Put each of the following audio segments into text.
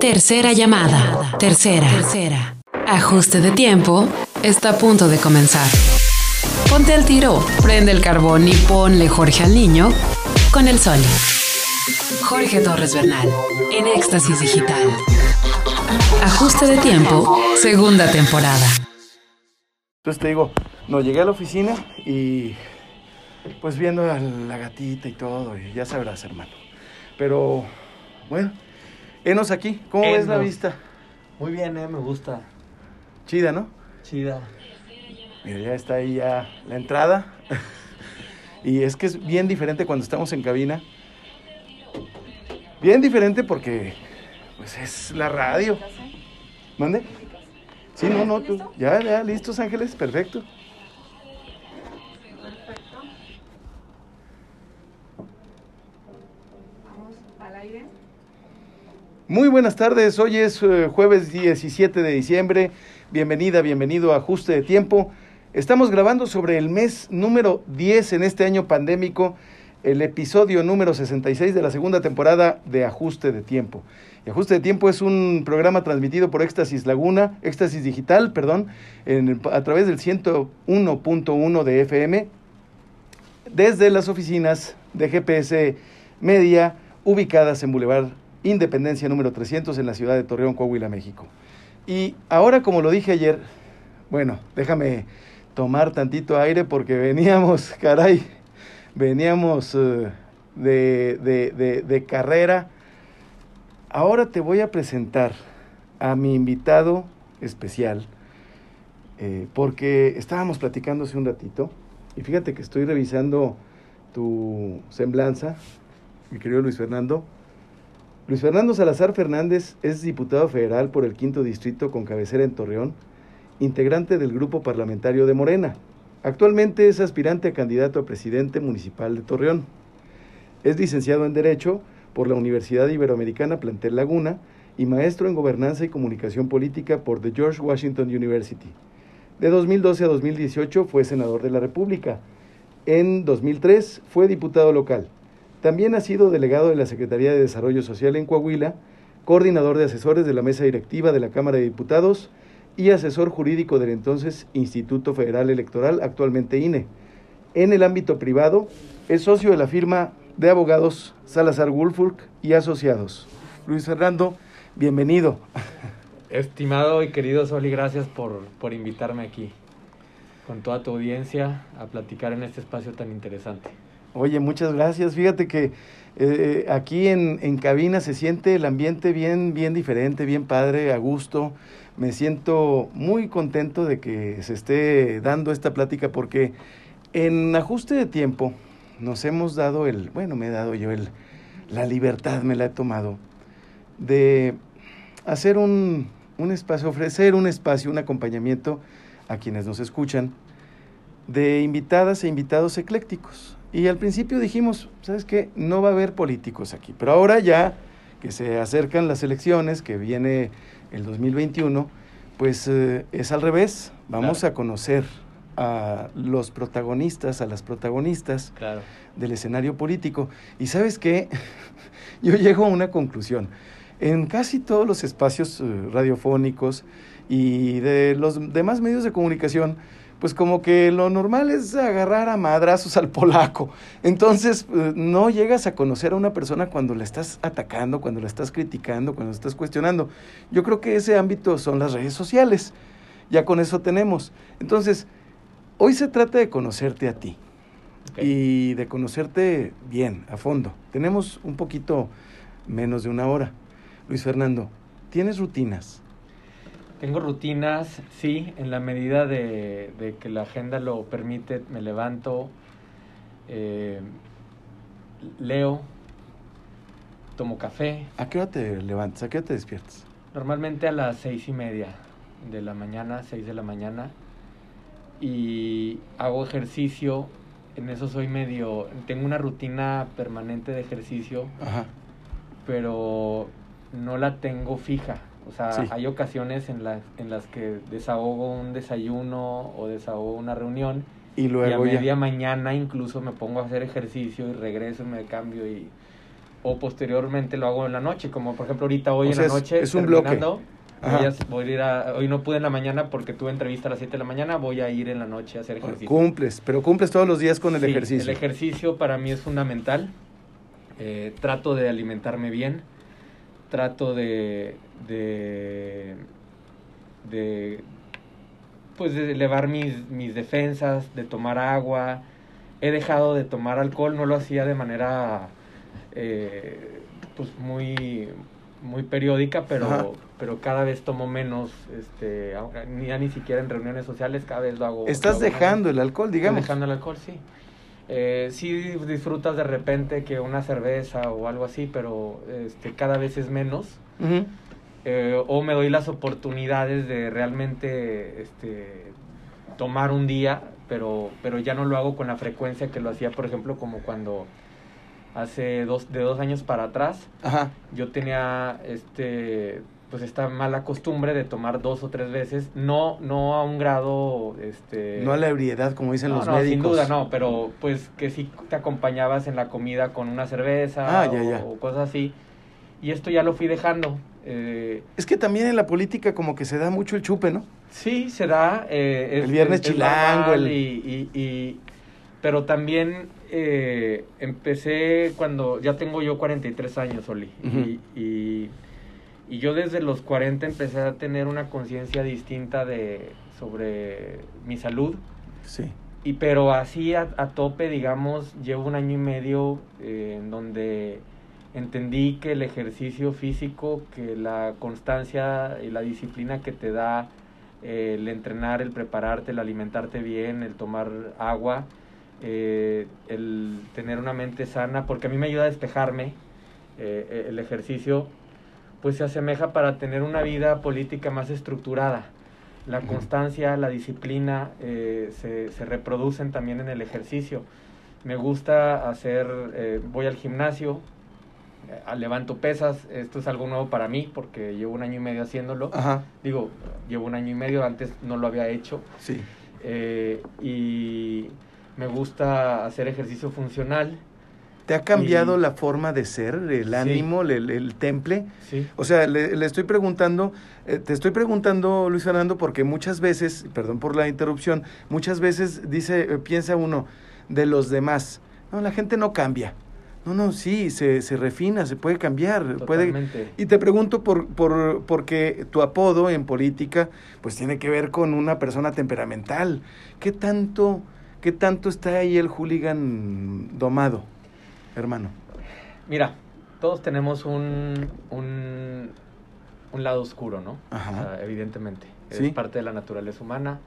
Tercera llamada. Tercera. Tercera. Ajuste de tiempo. Está a punto de comenzar. Ponte al tiro, prende el carbón y ponle Jorge al niño con el sol. Jorge Torres Bernal, en Éxtasis Digital. Ajuste de tiempo, segunda temporada. Entonces te digo, no, llegué a la oficina y pues viendo a la gatita y todo, y ya sabrás, hermano. Pero, bueno, enos aquí, ¿cómo ves la Enos. vista? Muy bien, eh, me gusta. Chida, ¿no? Chida. Mira, ya está ahí ya la entrada. y es que es bien diferente cuando estamos en cabina. Bien diferente porque, pues es la radio. ¿Mande? Sí, no, no, tú. Ya, ya, listos, Ángeles, perfecto. Muy buenas tardes, hoy es eh, jueves 17 de diciembre. Bienvenida, bienvenido a Ajuste de Tiempo. Estamos grabando sobre el mes número 10 en este año pandémico, el episodio número 66 de la segunda temporada de Ajuste de Tiempo. Y Ajuste de Tiempo es un programa transmitido por Éxtasis Laguna, Éxtasis Digital, perdón, a través del 101.1 de FM, desde las oficinas de GPS Media, ubicadas en Boulevard Independencia número 300 en la ciudad de Torreón, Coahuila, México. Y ahora, como lo dije ayer, bueno, déjame tomar tantito aire porque veníamos, caray, veníamos eh, de, de- de- carrera. Ahora te voy a presentar a mi invitado especial, eh, porque estábamos platicando hace un ratito, y fíjate que estoy revisando tu semblanza, mi querido Luis Fernando. Luis Fernando Salazar Fernández es diputado federal por el quinto distrito con cabecera en Torreón, integrante del grupo parlamentario de Morena. Actualmente es aspirante a candidato a presidente municipal de Torreón. Es licenciado en Derecho por la Universidad Iberoamericana Plantel Laguna y maestro en Gobernanza y Comunicación Política por The George Washington University. De 2012 a 2018 fue senador de la República. En 2003 fue diputado local. También ha sido delegado de la Secretaría de Desarrollo Social en Coahuila, coordinador de asesores de la mesa directiva de la Cámara de Diputados y asesor jurídico del entonces Instituto Federal Electoral, actualmente INE. En el ámbito privado, es socio de la firma de abogados Salazar Wolfurk y Asociados. Luis Fernando, bienvenido. Estimado y querido Soli, gracias por, por invitarme aquí con toda tu audiencia a platicar en este espacio tan interesante. Oye, muchas gracias. Fíjate que eh, aquí en, en cabina se siente el ambiente bien, bien diferente, bien padre, a gusto. Me siento muy contento de que se esté dando esta plática porque en ajuste de tiempo nos hemos dado el, bueno, me he dado yo el, la libertad, me la he tomado, de hacer un, un espacio, ofrecer un espacio, un acompañamiento a quienes nos escuchan de invitadas e invitados eclécticos. Y al principio dijimos, ¿sabes qué? No va a haber políticos aquí. Pero ahora ya que se acercan las elecciones, que viene el 2021, pues eh, es al revés. Vamos Claro. a conocer a los protagonistas, a las protagonistas Claro. del escenario político. Y sabes qué, yo llego a una conclusión. En casi todos los espacios eh, radiofónicos y de los demás medios de comunicación, pues como que lo normal es agarrar a madrazos al polaco. Entonces, eh, no llegas a conocer a una persona cuando la estás atacando, cuando la estás criticando, cuando la estás cuestionando. Yo creo que ese ámbito son las redes sociales. Ya con eso tenemos. Entonces, hoy se trata de conocerte a ti y de conocerte bien, a fondo. Tenemos un poquito menos de una hora. Luis Fernando, ¿tienes rutinas? Tengo rutinas, sí, en la medida de, de que la agenda lo permite, me levanto, eh, leo, tomo café, ¿A qué hora te levantas? ¿A qué hora te despiertas? Normalmente a las seis y media de la mañana, seis de la mañana. Y hago ejercicio. En eso soy medio. Tengo una rutina permanente de ejercicio, Ajá. pero no la tengo fija. O sea, Sí. hay ocasiones en, las en las que desahogo un desayuno o desahogo una reunión. Y y a luego media ya. mañana incluso me pongo a hacer ejercicio y regreso y me cambio y o posteriormente lo hago en la noche, como por ejemplo ahorita hoy O en sea, la noche. es un bloque. voy a, voy a ir a- hoy no pude en la mañana porque tuve entrevista a las 7 de la mañana, voy a ir en la noche a hacer ejercicio. Cumples, pero cumples todos los días con el Sí, ejercicio. El ejercicio para mí es fundamental. Eh, trato de alimentarme bien. Trato de, de, de, pues de elevar mis, mis defensas, de tomar agua. He dejado de tomar alcohol, no lo hacía de manera eh, pues muy, muy periódica, Ajá. pero, pero cada vez tomo menos, este, ya ni siquiera en reuniones sociales, cada vez lo hago. Estás lo hago dejando menos. el alcohol, Estoy digamos. dejando el alcohol, sí. Eh, sí disfrutas de repente que una cerveza o algo así, pero este, cada vez es menos. Eh, o me doy las oportunidades de realmente este, tomar un día, pero, pero ya no lo hago con la frecuencia que lo hacía, por ejemplo, como cuando hace dos, de dos años para atrás, Ajá. yo tenía este pues esta mala costumbre de tomar dos o tres veces, no, no a un grado este No a la ebriedad, como dicen no, los no, médicos. sin duda no, pero pues que sí te acompañabas en la comida con una cerveza Ah, o, ya. o cosas así. Y esto ya lo fui dejando. eh, Es que también en la política como que se da mucho el chupe, ¿no? sí, se da. eh, es- El viernes es- chilango, el- Y, y- y- pero también eh, empecé cuando ya tengo yo 43 años, Oli. Ujú. y, y, y yo desde los 40 empecé a tener una conciencia distinta de sobre mi salud. Sí. Y pero así a, a tope, digamos, llevo un año y medio eh, en donde entendí que el ejercicio físico, que la constancia y la disciplina que te da eh, el entrenar, el prepararte, el alimentarte bien, el tomar agua, eh, el tener una mente sana, porque a mí me ayuda a despejarme el ejercicio, pues se asemeja para tener una vida política más estructurada. La constancia, la disciplina eh, se, se reproducen también en el ejercicio. Me gusta hacer, eh, voy al gimnasio, eh, levanto pesas, esto es algo nuevo para mí porque llevo un año y medio haciéndolo. Ajá. Digo, llevo un año y medio, antes no lo había hecho. Sí. Eh, y me gusta hacer ejercicio funcional. ¿Te ha cambiado Y- la forma de ser, el Sí. ánimo, el, el temple? Sí. O sea, le, le estoy preguntando, eh, te estoy preguntando, Luis Fernando, porque muchas veces, perdón por la interrupción, muchas veces dice, eh, piensa uno de los demás. No, la gente no cambia. No, no, sí, se, se refina, se puede cambiar, puede. Totalmente. Y te pregunto por, por, porque tu apodo en política, pues tiene que ver con una persona temperamental. ¿Qué tanto, qué tanto está ahí el hooligan domado, hermano? Mira, todos tenemos un, un, un lado oscuro, ¿no? Ajá. O sea, evidentemente. Sí. Es parte de la naturaleza humana.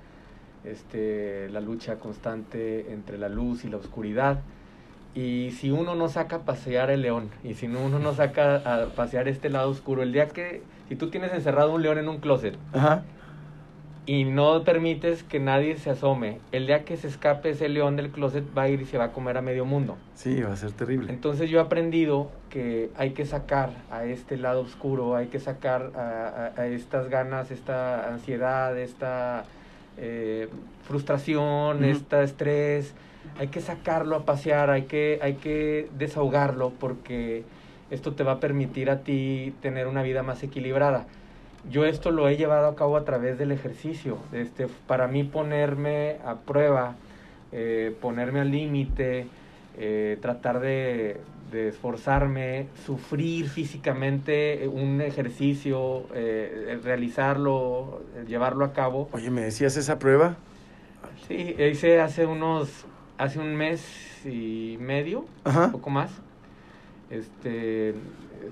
Este, la lucha constante entre la luz y la oscuridad. Y si uno no saca a pasear el león, y si no- uno no saca a pasear este lado oscuro, el día que, si tú tienes encerrado un león en un closet Ajá. Y no permites que nadie se asome, el día que se escape ese león del closet va a ir y se va a comer a medio mundo. Sí, va a ser terrible. Entonces yo he aprendido que hay que sacar a este lado oscuro, hay que sacar a, a- a estas ganas, esta ansiedad, esta eh, frustración, Ujú. este estrés, hay que sacarlo a pasear, hay que, hay que desahogarlo porque esto te va a permitir a ti tener una vida más equilibrada. Yo esto lo he llevado a cabo a través del ejercicio, este, para mí ponerme a prueba, eh, ponerme al límite, eh, tratar de, de esforzarme, sufrir físicamente un ejercicio, eh, realizarlo, eh, llevarlo a cabo. Oye, ¿me decías esa prueba? Sí, hice hace unos, hace un mes y medio, Ajá. un poco más. Este,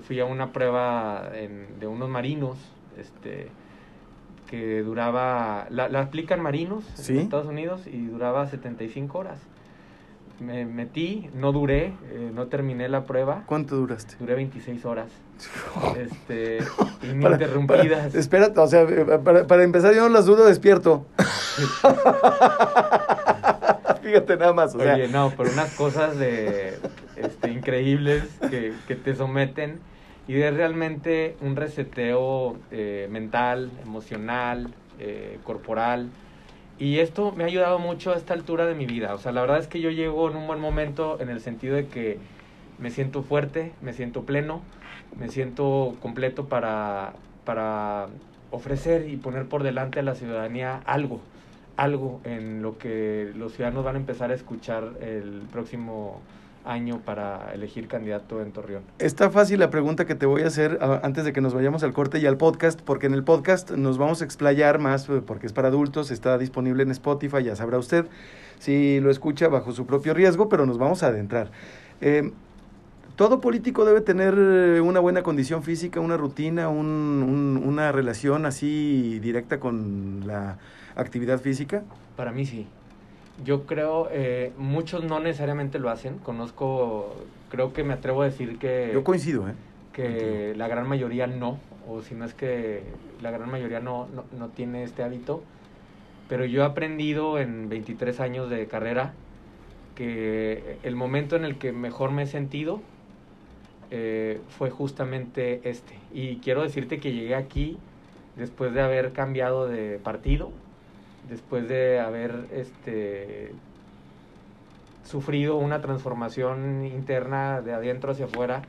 fui a una prueba en- de unos marinos, este, que duraba, la, la aplican marinos Sí. en Estados Unidos y duraba 75 horas. Me metí, no duré, eh, no terminé la prueba, ¿Cuánto duraste? duré 26 horas, este, ininterrumpidas. para- espérate, o sea, eh, para, para empezar, yo no las dudo despierto. Fíjate nada más, o sea, Oye, no, pero unas cosas de este, increíbles que, que te someten y de realmente un reseteo eh, mental, emocional, eh, corporal. Y esto me ha ayudado mucho a esta altura de mi vida. O sea, la verdad es que yo llego en un buen momento en el sentido de que me siento fuerte, me siento pleno, me siento completo para, para ofrecer y poner por delante a la ciudadanía algo, algo en lo que los ciudadanos van a empezar a escuchar el próximo año para elegir candidato en Torreón? Está fácil la pregunta que te voy a hacer ah, antes de que nos vayamos al corte y al podcast, porque en el podcast nos vamos a explayar más, eh, porque es para adultos, está disponible en Spotify, ya sabrá usted si lo escucha bajo su propio riesgo, pero nos vamos a adentrar. Eh, todo político debe tener eh, una buena condición física, una rutina, un, un, una relación así directa con la actividad física. Para mí sí. Yo creo, eh, muchos no necesariamente lo hacen. Conozco, creo que me atrevo a decir que... Yo coincido, ¿eh? Que la gran mayoría no, o si no es que la gran mayoría no, no, no tiene este hábito. Pero yo he aprendido en 23 años de carrera que el momento en el que mejor me he sentido eh, fue justamente este. Y quiero decirte que llegué aquí después de haber cambiado de partido, después de haber este, sufrido una transformación interna de adentro hacia afuera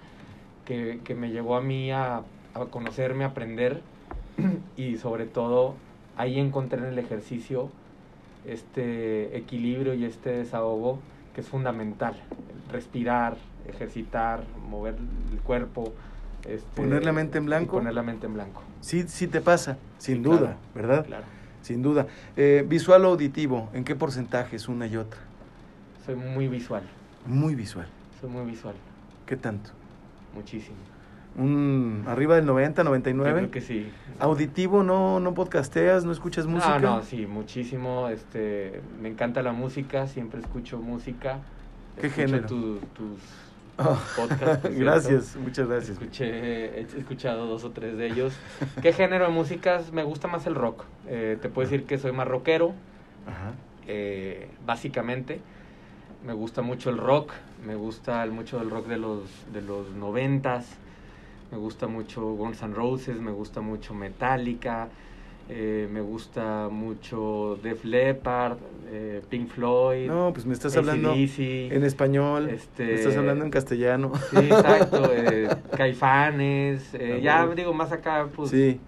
que, que me llevó a mí a, a, conocerme, a aprender y sobre todo ahí encontré en el ejercicio este equilibrio y este desahogo que es fundamental, respirar, ejercitar, mover el cuerpo. Este, poner la mente en blanco. Poner la mente en blanco. Sí, sí te pasa, sin sí, duda, claro, ¿verdad? Claro. Sin duda. Eh, visual o auditivo, ¿en qué porcentaje es una y otra? Soy muy visual. Muy visual. Soy muy visual. ¿Qué tanto? Muchísimo. Un, arriba del 90, 99. Yo creo que sí. Auditivo, no, no podcasteas, no escuchas música. No, no, sí, muchísimo. Este, me encanta la música, siempre escucho música. ¿Qué escucho género? Tu, tus Oh, podcast. ¿no gracias, muchas gracias. Escuché, he escuchado dos o tres de ellos. ¿Qué género de músicas? Me gusta más el rock. Eh, te puedo decir que soy más rockero, Ajá. eh, básicamente. Me gusta mucho el rock, me gusta mucho el rock de los, de los noventas, me gusta mucho Guns N' Roses, me gusta mucho Metallica, eh, me gusta mucho Def Leppard, eh, Pink Floyd. No, pues me estás hablando en español, este, me estás hablando en castellano. Sí, exacto. Eh, Caifanes, eh, ya digo, más acá, pues. Sí.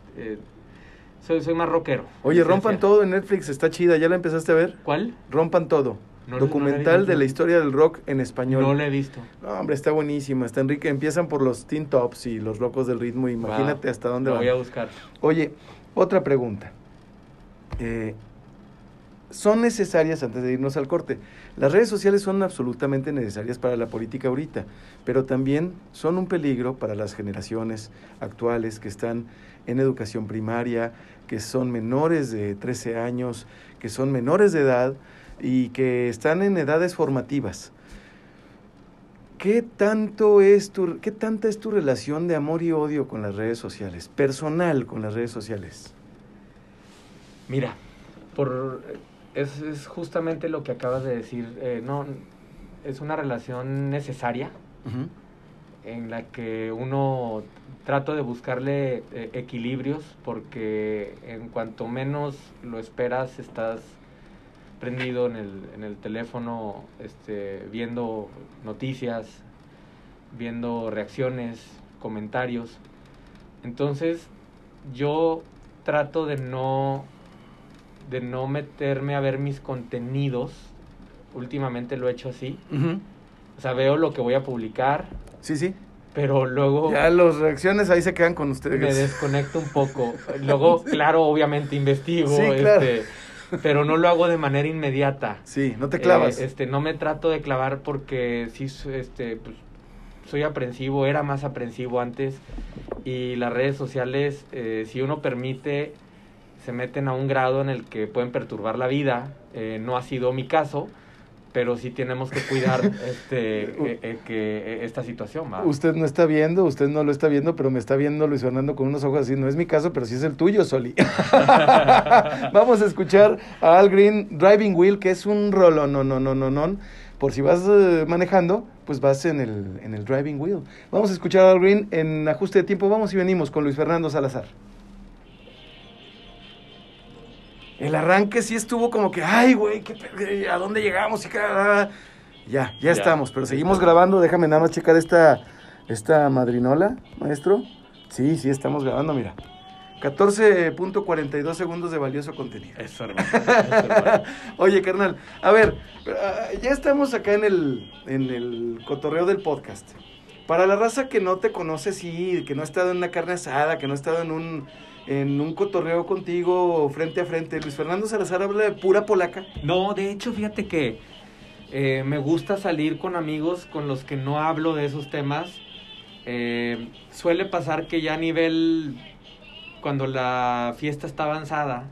Soy, soy más rockero. Oye, Rompan Todo en Netflix, está chida, ¿ya la empezaste a ver? ¿Cuál? Rompan Todo. No, Documental no de la historia del rock en español. No la he visto. No, hombre, está buenísima. Está Enrique. Empiezan por los Teen Tops y los locos del ritmo. Imagínate wow. hasta dónde Lo van. voy a buscar. Oye, otra pregunta. Eh, son necesarias, antes de irnos al corte, las redes sociales son absolutamente necesarias para la política ahorita, pero también son un peligro para las generaciones actuales que están en educación primaria, que son menores de 13 años, que son menores de edad y que están en edades formativas. ¿Qué tanto es tu, qué tanta es tu relación de amor y odio con las redes sociales, personal con las redes sociales? Mira, por es, es justamente lo que acabas de decir. Eh, no, es una relación necesaria Uh -huh. en la que uno trata de buscarle eh, equilibrios porque en cuanto menos lo esperas estás prendido en el, en el teléfono este, viendo noticias, viendo reacciones, comentarios. Entonces yo trato de no de no meterme a ver mis contenidos. Últimamente lo he hecho así. Uh -huh. O sea, veo lo que voy a publicar. Sí, sí. Pero luego... Ya las reacciones ahí se quedan con ustedes. Me desconecto un poco. Luego, claro, obviamente investigo. Sí, claro. este, pero no lo hago de manera inmediata. Sí, no te clavas. Eh, este, no me trato de clavar porque sí, este, pues, soy aprensivo, era más aprensivo antes. Y las redes sociales, eh, si uno permite, se meten a un grado en el que pueden perturbar la vida. Eh, no ha sido mi caso, pero sí tenemos que cuidar este, eh, eh, que esta situación. ¿va? Usted no está viendo, usted no lo está viendo, pero me está viendo Luis Fernando con unos ojos así. No es mi caso, pero sí es el tuyo, Soli. Vamos a escuchar a Al Green Driving Wheel, que es un rolo, no, no, no, no, no. Por si vas uh, manejando, pues vas en el, en el driving wheel. Vamos a escuchar a Al Green en ajuste de tiempo. Vamos y venimos con Luis Fernando Salazar. El arranque sí estuvo como que, ay, güey, ¿a dónde llegamos? Y, Ya, ya, estamos, pero seguimos grabando. Déjame nada más checar esta, esta madrinola, maestro. Sí, sí, estamos grabando, mira. 14.42 segundos de valioso contenido. Eso, hermano. Oye, carnal, a ver, ah, ya estamos acá en el, en el cotorreo del podcast. Para la raza que no te conoce, sí, que no ha estado en una carne asada, que no ha estado en un, en un cotorreo contigo frente a frente, Luis Fernando Salazar habla de pura polaca. No, de hecho, fíjate que eh, me gusta salir con amigos con los que no hablo de esos temas. Eh, suele pasar que ya a nivel, cuando la fiesta está avanzada,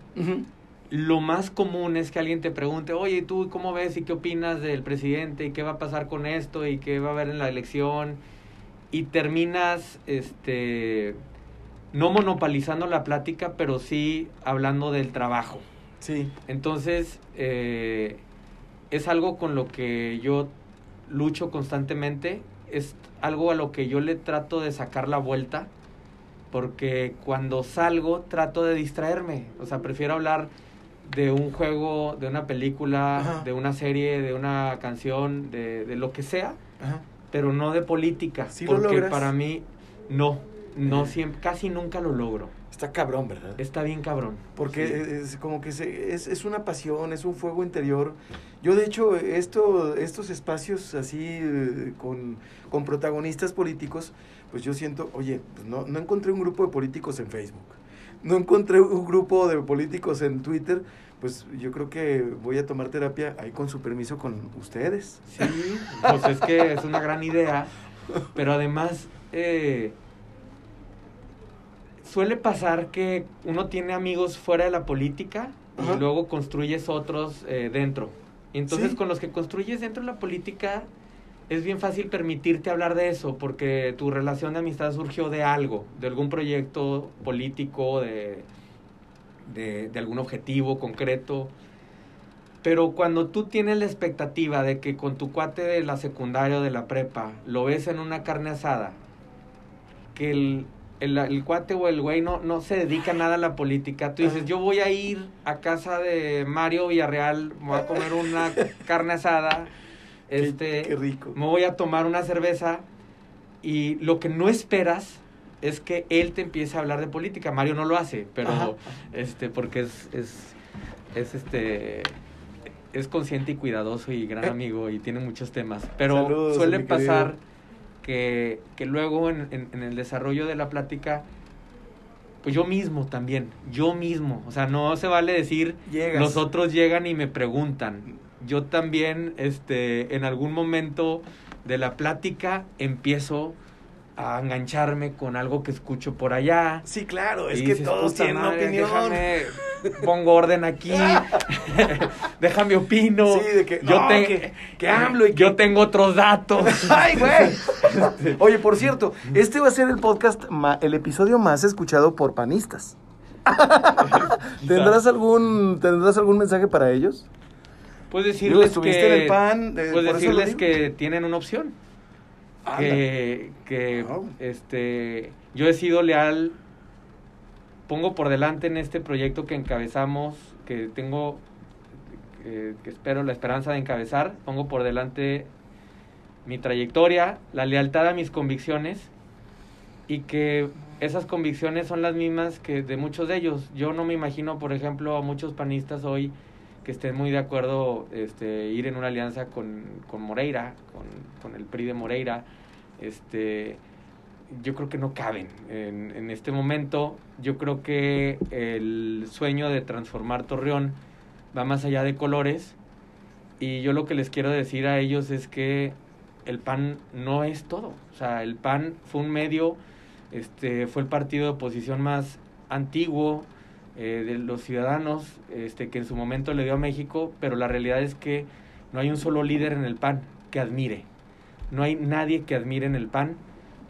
lo más común es que alguien te pregunte, oye, ¿tú cómo ves y qué opinas del presidente y qué va a pasar con esto y qué va a haber en la elección? Y terminas, este, no monopolizando la plática, pero sí hablando del trabajo. Sí. Entonces, eh, es algo con lo que yo lucho constantemente, es algo a lo que yo le trato de sacar la vuelta, porque cuando salgo trato de distraerme, o sea, prefiero hablar de un juego, de una película, de una serie, de una canción, de, de lo que sea, pero no de política, porque para mí no, no siempre, casi nunca lo logro. Está cabrón, ¿verdad? Está bien cabrón. Porque es como que se, es, es, una pasión, es un fuego interior. Yo, de hecho, esto, estos espacios así eh, con, con protagonistas políticos, pues yo siento, oye, pues no, no encontré un grupo de políticos en Facebook, no encontré un grupo de políticos en Twitter, pues yo creo que voy a tomar terapia ahí con su permiso con ustedes. Sí, pues es que es una gran idea, pero además... Eh, suele pasar que uno tiene amigos fuera de la política y luego construyes otros eh, dentro. Y entonces con los que construyes dentro de la política es bien fácil permitirte hablar de eso porque tu relación de amistad surgió de algo, de algún proyecto político, de, de, de algún objetivo concreto. Pero cuando tú tienes la expectativa de que con tu cuate de la secundaria o de la prepa lo ves en una carne asada, que el, el, el, cuate o el güey no, no se dedica nada a la política. Tú dices, yo voy a ir a casa de Mario Villarreal, voy a comer una carne asada, este, qué, rico. me voy a tomar una cerveza y lo que no esperas es que él te empiece a hablar de política. Mario no lo hace, pero este porque es, es, es este es consciente y cuidadoso y gran eh. amigo y tiene muchos temas. Pero suele pasar que, que luego en, en, el desarrollo de la plática, pues yo mismo también, yo mismo, o sea, no se vale decir, los otros llegan y me preguntan. Yo también, este, en algún momento de la plática empiezo a engancharme con algo que escucho por allá. Sí, claro, es que todos tienen opinión. Déjame, pongo orden aquí, déjame opino. Sí, de que, yo que, que hablo y yo tengo otros datos. Ay, güey. Oye, por cierto, este va a ser el podcast, el episodio más escuchado por panistas. ¿Tendrás algún, ¿Tendrás algún mensaje para ellos? Puedes decirles que, en el pan, puedes decirles que tienen una opción que, que este, yo he sido leal, pongo por delante en este proyecto que encabezamos, que tengo, que espero la esperanza de encabezar, pongo por delante mi trayectoria, la lealtad a mis convicciones y que esas convicciones son las mismas que de muchos de ellos. Yo no me imagino, por ejemplo, a muchos panistas hoy que estén muy de acuerdo este, ir en una alianza con, con Moreira, con, con, el PRI de Moreira. Este, yo creo que no caben en, en, este momento. Yo creo que el sueño de transformar Torreón va más allá de colores. Y yo lo que les quiero decir a ellos es que el PAN no es todo. O sea, el PAN fue un medio, este, fue el partido de oposición más antiguo, eh, de los ciudadanos este, que en su momento le dio a México, pero la realidad es que no hay un solo líder en el PAN que admire. No hay nadie que admire en el PAN.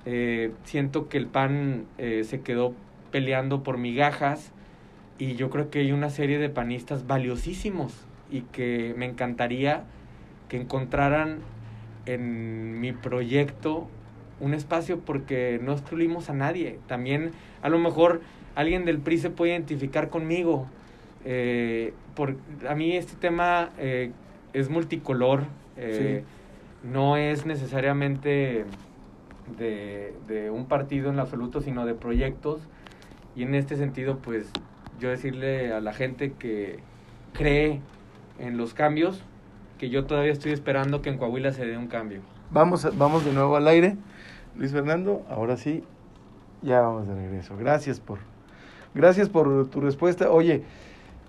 Eh, siento que el PAN eh, se quedó peleando por migajas y yo creo que hay una serie de panistas valiosísimos y que me encantaría que encontraran en mi proyecto un espacio porque no excluimos a nadie. También a lo mejor alguien del PRI se puede identificar conmigo. Eh, por, a mí este tema eh, es multicolor. Eh, no es necesariamente de, de un partido en absoluto, sino de proyectos. Y en este sentido, pues yo decirle a la gente que cree en los cambios, que yo todavía estoy esperando que en Coahuila se dé un cambio. Vamos, vamos de nuevo al aire. Luis Fernando, ahora sí, ya vamos de regreso. Gracias por, gracias por tu respuesta. Oye,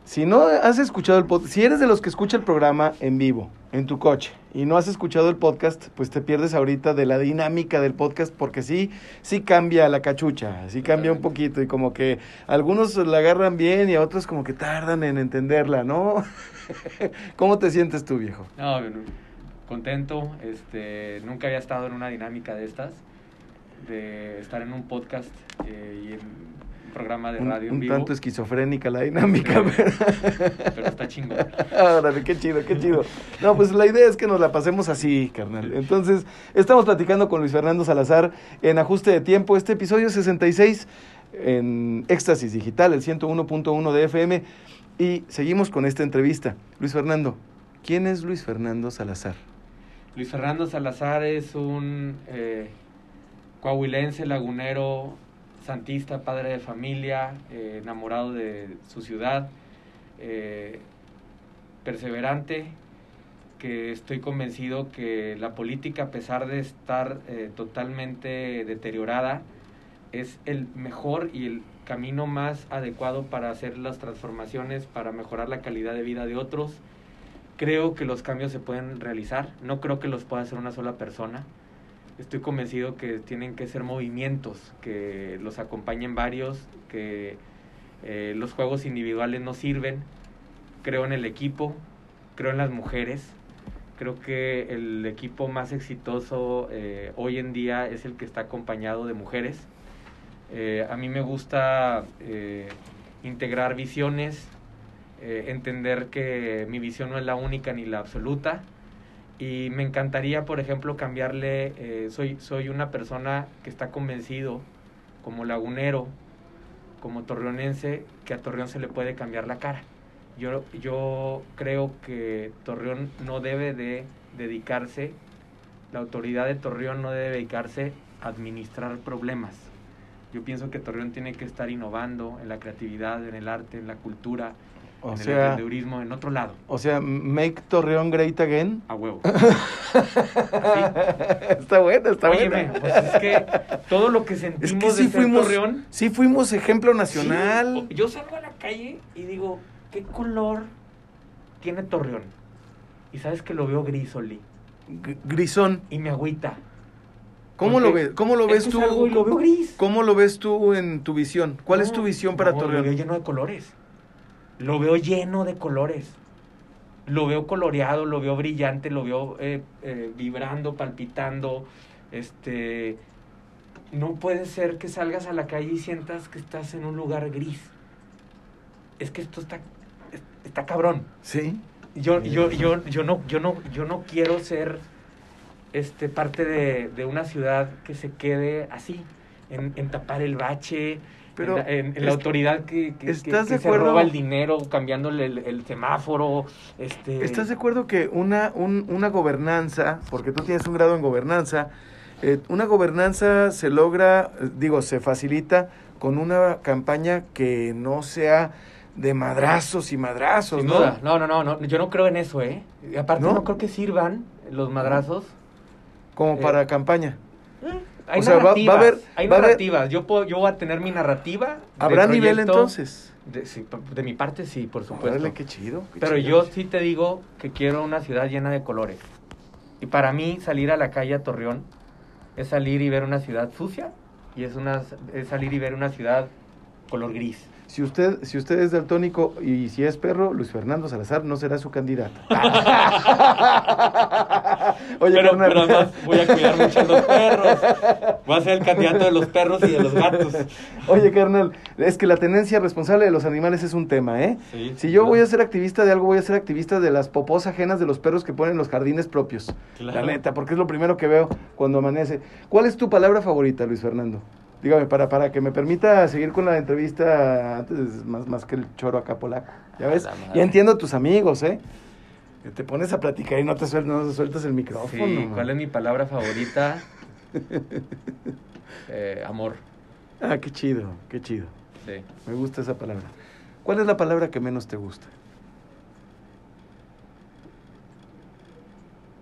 si no has escuchado el podcast, si eres de los que escucha el programa en vivo, en tu coche, y no has escuchado el podcast, pues te pierdes ahorita de la dinámica del podcast, porque sí, sí cambia la cachucha, sí cambia un poquito, y como que algunos la agarran bien y a otros como que tardan en entenderla, ¿no? ¿Cómo te sientes tú, viejo? No, contento, este, nunca había estado en una dinámica de estas, de estar en un podcast eh, y en programa de Un, radio en un vivo. tanto esquizofrénica la dinámica, Sí. pero... Pero está chingón. Órale, qué chido, qué chido. No, pues la idea es que nos la pasemos así, carnal. Entonces, estamos platicando con Luis Fernando Salazar en Ajuste de Tiempo, este episodio 66 en Éxtasis Digital, el 101.1 de FM. Y seguimos con esta entrevista. Luis Fernando, ¿quién es Luis Fernando Salazar? Luis Fernando Salazar es un eh, coahuilense, lagunero, santista, padre de familia, eh, enamorado de su ciudad, eh, perseverante, que estoy convencido que la política, a pesar de estar eh, totalmente deteriorada, es el mejor y el camino más adecuado para hacer las transformaciones, para mejorar la calidad de vida de otros. Creo que los cambios se pueden realizar, no creo que los pueda hacer una sola persona. Estoy convencido que tienen que ser movimientos, que los acompañen varios, que eh, los juegos individuales no sirven. Creo en el equipo, creo en las mujeres. Creo que el equipo más exitoso eh, hoy en día es el que está acompañado de mujeres. Eh, a mí me gusta integrar visiones, entender que mi visión no es la única ni la absoluta. Y me encantaría, por ejemplo, cambiarle, eh, soy, soy una persona que está convencido, como lagunero, como torreonense, que a Torreón se le puede cambiar la cara. Yo, yo creo que Torreón no debe de dedicarse, la autoridad de Torreón no debe dedicarse a administrar problemas. Yo pienso que Torreón tiene que estar innovando en la creatividad, en el arte, en la cultura, O en el sea, emprendedurismo, en otro lado, o sea, make Torreón great again. a huevo. está bueno, está bueno. pues es que todo lo que sentimos Es que sí de ser fuimos, Torreón. sí fuimos ejemplo nacional. Sí, yo salgo a la calle y digo, ¿qué color tiene Torreón? Y sabes que lo veo gris, Oli. G- Grisón. Y me agüita. ¿Cómo Porque lo ves? ¿Cómo lo es ves tú? lo veo gris. ¿Cómo lo ves tú en tu visión? ¿Cuál es tu visión para no, Lo veo Torreón? lleno de colores. Lo veo lleno de colores. Lo veo coloreado, lo veo brillante, lo veo eh, eh, vibrando, palpitando. Este. No puede ser que salgas a la calle y sientas que estás en un lugar gris. Es que esto está, está cabrón. Sí. Yo, yo, yo, yo no, yo no, yo no quiero ser este parte de, de una ciudad que se quede así, en, en tapar el bache, Pero en, la- en- en es- la autoridad que, que- ¿estás que de se acuerdo? roba el dinero, cambiándole el, el semáforo, este ¿Estás de acuerdo que una, un- una gobernanza, porque tú tienes un grado en gobernanza, eh, una gobernanza se logra, digo, se facilita con una campaña que no sea de madrazos y madrazos, sin ¿no? duda. No, no, no, no, yo no creo en eso, ¿eh? Y aparte ¿No? ¿No? creo que sirvan los madrazos. Como Eh, para campaña. Hay O sea, va- va a narrativas, haber- hay va a haber- narrativas. Yo, puedo, yo voy a tener mi narrativa. de ¿Habrá nivel entonces? De, sí, de mi parte sí, por supuesto. Órale, qué chido. qué Pero chido. yo sí te digo que quiero una ciudad llena de colores. Y para mí salir a la calle a Torreón es salir y ver una ciudad sucia y es, una, es salir y ver una ciudad color gris. Si usted, si usted es daltónico y si es perro, Luis Fernando Salazar no será su candidato. Oye, pero, carnal. pero además voy a cuidar mucho a los perros. Voy a ser el candidato de los perros y de los gatos. Oye, carnal, es que la tenencia responsable de los animales es un tema, ¿eh? Sí, Si yo claro. voy a ser activista de algo, voy a ser activista de las popós ajenas de los perros que ponen en los jardines propios. Claro. La neta, porque es lo primero que veo cuando amanece. ¿Cuál es tu palabra favorita, Luis Fernando? Dígame, para, para que me permita seguir con la entrevista antes, más, más que el choro acá polaco. ¿Ya ves? Ya entiendo a tus amigos, ¿eh? Que te pones a platicar y no te sueltas, no sueltas el micrófono. Sí, man. ¿cuál es mi palabra favorita? Eh, amor. Ah, qué chido, qué chido. Sí. Me gusta esa palabra. ¿Cuál es la palabra que menos te gusta?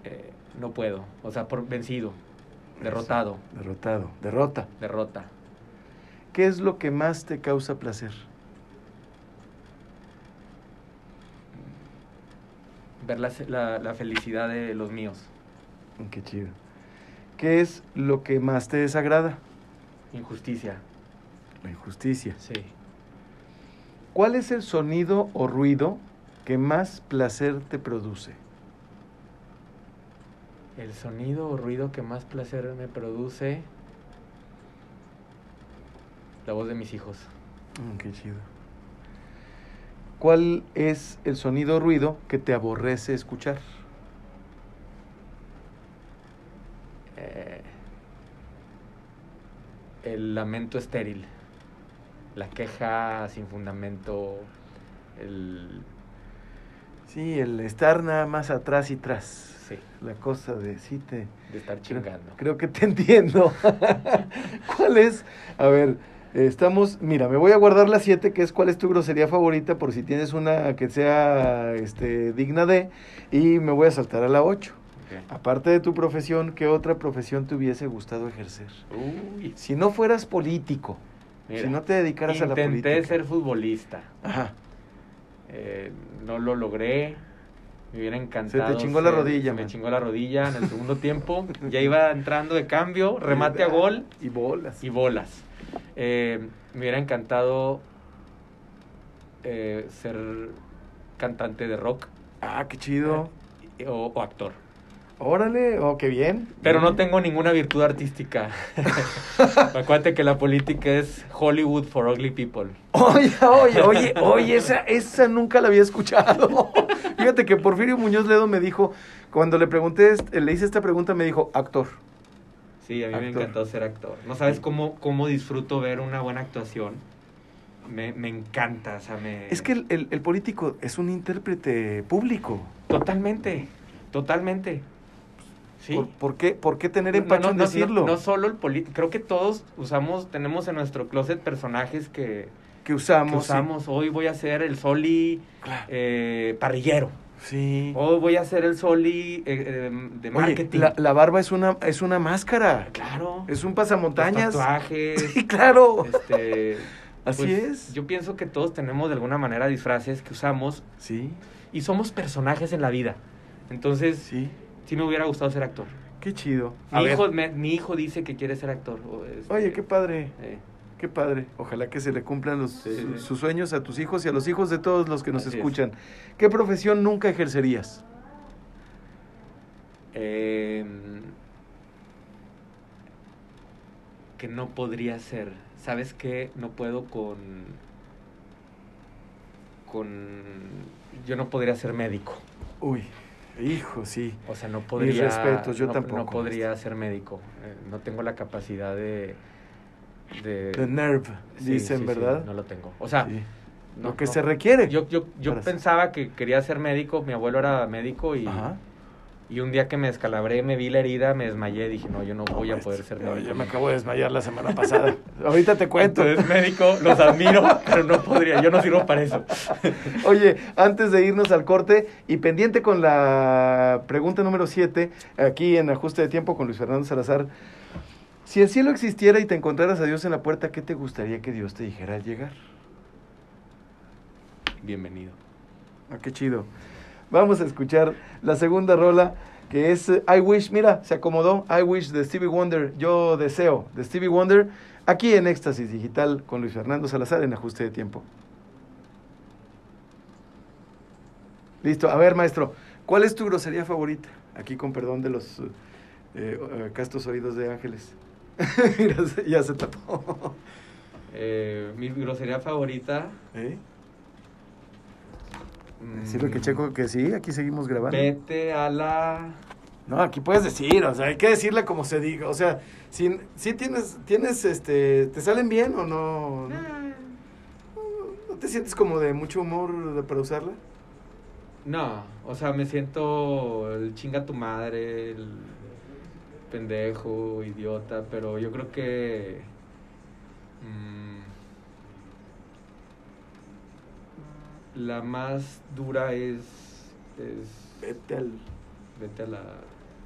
Eh, no puedo. O sea, por vencido. Derrotado. Derrotado. Derrota. Derrota. ¿Qué es lo que más te causa placer? Ver la, la- la felicidad de los míos. Mm, Qué chido. ¿Qué es lo que más te desagrada? Injusticia. La injusticia. Sí. ¿Cuál es el sonido o ruido que más placer te produce? El sonido o ruido que más placer me produce. La voz de mis hijos. Mm, qué chido. ¿Cuál es el sonido o ruido que te aborrece escuchar? Eh, el lamento estéril. La queja sin fundamento. El. Sí, el estar nada más atrás y tras. Sí, La cosa de sí te... de estar chingando. creo que te entiendo. ¿Cuál es? A ver, estamos... Mira, me voy a guardar la 7, que es cuál es tu grosería favorita, por si tienes una que sea este, digna de, y me voy a saltar a la 8. Ok. Aparte de tu profesión, ¿qué otra profesión te hubiese gustado ejercer? Uy, Si no fueras político, mira, si no te dedicaras a la política. Intenté ser futbolista. Ajá. Eh, no lo logré. Me hubiera encantado. chingó la rodilla, se Me chingó la rodilla en el segundo tiempo. Ya iba entrando de cambio, remate a gol Y bolas. y bolas. Eh, me hubiera encantado eh, ser cantante de rock Ah, qué chido. eh, o, o actor. Órale, oh, qué bien. Pero no tengo ninguna virtud artística. Acuérdate que la política es Hollywood for ugly people. Oye, oye, oye, oye, esa, esa nunca la había escuchado. Fíjate que Porfirio Muñoz Ledo me dijo, cuando le pregunté, est- le hice esta pregunta, me dijo, actor. Sí, a mí me encantó ser actor. No sabes cómo, cómo disfruto ver una buena actuación. Me, me encanta, o sea, me... Es que el, el- el político es un intérprete público. Totalmente, totalmente. Sí. ¿Por, por qué, ¿Por qué tener empacho no, en decirlo? No, no solo el político, creo que todos usamos, tenemos en nuestro closet personajes que, que que usamos. sí. usamos. Hoy voy a ser el Soli Claro. eh, parrillero. Sí. Hoy voy a ser el Soli eh, eh, de Oye, marketing. la, la barba es una, es una máscara. Claro. Es un Los pasamontañas. tatuajes. Sí, claro. este, Así pues, es. Yo pienso que todos tenemos de alguna manera disfraces que usamos Sí, y somos personajes en la vida. Entonces, sí, sí. me hubiera gustado ser actor. Qué chido. Mi hijo, me- mi hijo dice que quiere ser actor. este, Oye, qué padre. eh, Qué padre. Ojalá que se le cumplan los, Sí, su- sí. sus sueños a tus hijos y a los hijos de todos los que nos Así es. escuchan. ¿Qué profesión nunca ejercerías? eh, que no podría ser. ¿Sabes qué? No puedo con. Con. Yo no podría ser médico. Uy, hijo, sí. O sea, no podría. respetos, yo no- tampoco, No podría ser médico. Eh, no tengo la capacidad de. De, The nerve, Sí, dicen, sí, sí, ¿verdad? no lo tengo. O sea, no- Lo que no. se requiere. Yo, yo, yo ser- pensaba que quería ser médico, mi abuelo era médico y, Ajá. Y un día que me descalabré, me vi la herida, me desmayé, dije, no, yo no voy a poder ser médico. Yo me acabo de desmayar la semana pasada. Ahorita te cuento. Entonces, médico, los admiro, pero no podría, yo no sirvo para eso. Oye, antes de irnos al corte y pendiente con la pregunta número 7, aquí en Ajuste de Tiempo con Luis Fernando Salazar. Si el cielo existiera y te encontraras a Dios en la puerta, ¿qué te gustaría que Dios te dijera al llegar? Bienvenido. Ah, qué chido. Vamos a escuchar la segunda rola que es eh, I Wish, mira, se acomodó, I Wish de Stevie Wonder, yo deseo, de Stevie Wonder, aquí en Éxtasis Digital con Luis Fernando Salazar en Ajuste de Tiempo. Listo, a ver maestro, ¿cuál es tu grosería favorita? Aquí con perdón de los eh, eh, castos oídos de ángeles. Mira, ya se tapó. Eh, mi grosería favorita. ¿Eh? Decirle que checo que sí, aquí seguimos grabando. Vete a la. No, aquí puedes decir, o sea, hay que decirle como se diga. O sea, si, si tienes, tienes, este, ¿te salen bien o no? ¿No, no te sientes como de mucho humor de- para usarla? No, o sea, me siento el chinga tu madre, el pendejo, idiota, pero yo creo que... mm, la más dura es... es Vete al... vete a la...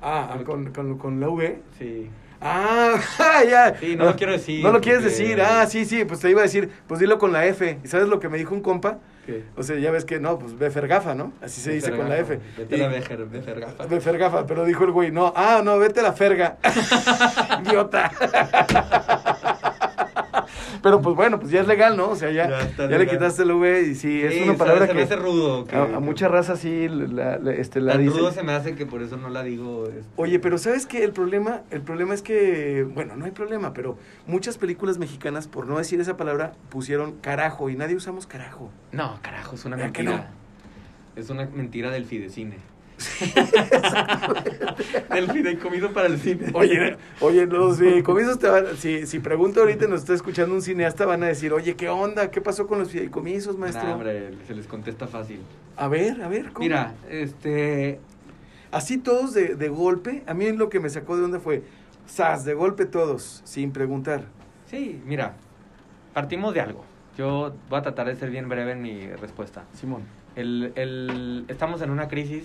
Ah, Lo con, con, con la V. Sí. Ah, ya. Sí, no lo quiero decir, No lo quieres porque- decir. Ah, sí, sí, pues te iba a decir, pues dilo con la F. ¿Y sabes lo que me dijo un compa? ¿Qué? O sea, ya ves que no, pues Befergafa, ¿no? Así se dice con la F. Vete a la vejer, vejergafa. Befergafa, pero dijo el güey, no, ah, no, vete a la ferga. Idiota. Pero pues bueno, pues ya es legal, ¿no? O sea, ya, Ya le quitaste el V y sí, es Sí, una palabra se que me hace rudo. que- a, a mucha raza sí la, la- este, la Tan dice. rudo se me hace que por eso no la digo. este, Oye, pero ¿sabes qué? El problema, el problema es que, bueno, no hay problema, pero muchas películas mexicanas, por no decir esa palabra, pusieron carajo y nadie usamos carajo. No, carajo, es una ¿Verdad que mentira. Es una mentira del fidecine. del fideicomiso para el cine. Oye, oye, los fideicomisos te van, si, si pregunto ahorita nos está escuchando un cineasta, van a decir, oye, ¿qué onda? ¿Qué pasó con los fideicomisos, maestro? Nah, hombre, se les contesta fácil. A ver, a ver, ¿cómo? Mira, este. Así todos de, de golpe, a mí lo que me sacó de onda fue, sas, de golpe todos, sin preguntar. Sí, mira, partimos de algo. Yo voy a tratar de ser bien breve en mi respuesta. Simón. El, el, estamos en una crisis,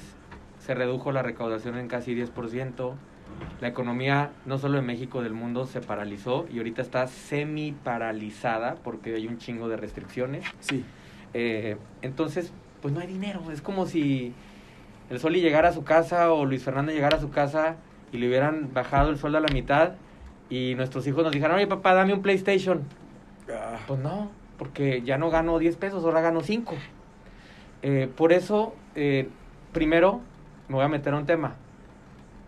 se redujo la recaudación en casi 10%, la economía no solo de México, del mundo se paralizó y ahorita está semi paralizada porque hay un chingo de restricciones. Sí. Eh, entonces, pues no hay dinero, es como si el Soli llegara a su casa o Luis Fernando llegara a su casa y le hubieran bajado el sueldo a la mitad y nuestros hijos nos dijeran, oye papá, dame un PlayStation. Ah, Pues no, porque ya no gano 10 pesos, ahora gano 5. Eh, por eso, eh, primero, me voy a meter a un tema.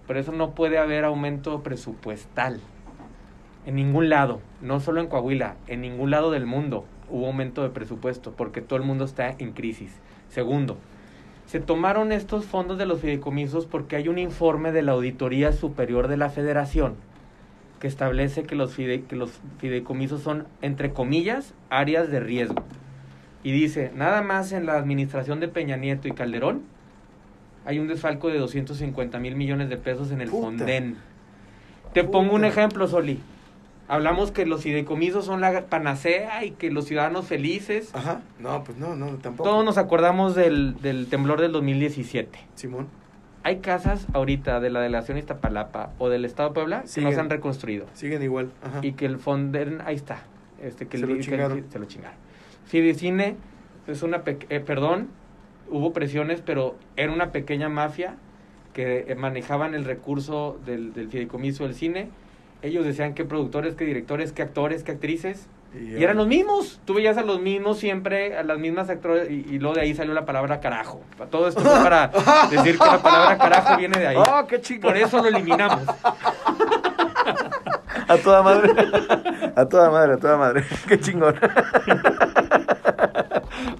Por eso no puede haber aumento presupuestal. En ningún lado, no solo en Coahuila, en ningún lado del mundo hubo aumento de presupuesto, porque todo el mundo está en crisis. Segundo, se tomaron estos fondos de los fideicomisos porque hay un informe de la Auditoría Superior de la Federación que establece que los, que los fideicomisos son, entre comillas, áreas de riesgo. Y dice, nada más en la administración de Peña Nieto y Calderón hay un desfalco de 250 mil millones de pesos en el Puta. Fonden. Te pongo un ejemplo, Soli. Hablamos que los fideicomisos son la panacea y que los ciudadanos felices. Ajá. No, pues no, no, tampoco. Todos nos acordamos del, del temblor del 2017. Simón. Hay casas ahorita de la delegación Iztapalapa o del Estado de Puebla que no se han reconstruido Siguen igual. Ajá. y que el Fonden ahí está este que Se el- lo que- se lo chingaron Fidecine es una eh, perdón hubo presiones pero era una pequeña mafia que eh, manejaban el recurso del, del fideicomiso del cine ellos decían que productores que directores que actores que actrices y eran los mismos tú veías a los mismos siempre a las mismas actores y, y luego de ahí salió la palabra carajo todo esto fue para decir que la palabra carajo viene de ahí ¡Oh, qué por eso lo eliminamos A toda madre. A toda madre, a toda madre. Qué chingón.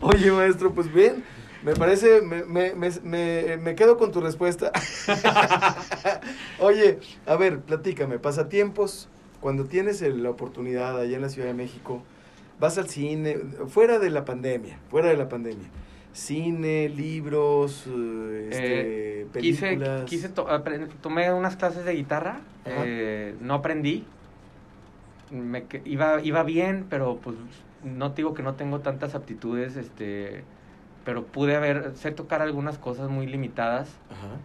Oye, maestro, pues bien. Me parece, me, me, me, me, me quedo con tu respuesta. Oye, a ver, platícame, pasatiempos, cuando tienes la oportunidad allá en la Ciudad de México, vas al cine, fuera de la pandemia, fuera de la pandemia, cine, libros, eh, este, Eh, quise, películas. quise to- apren- tomé unas clases de guitarra, eh, no aprendí, me, que- iba, iba bien, pero pues no te digo que no tengo tantas aptitudes, este, pero pude haber, sé tocar algunas cosas muy limitadas, Ajá.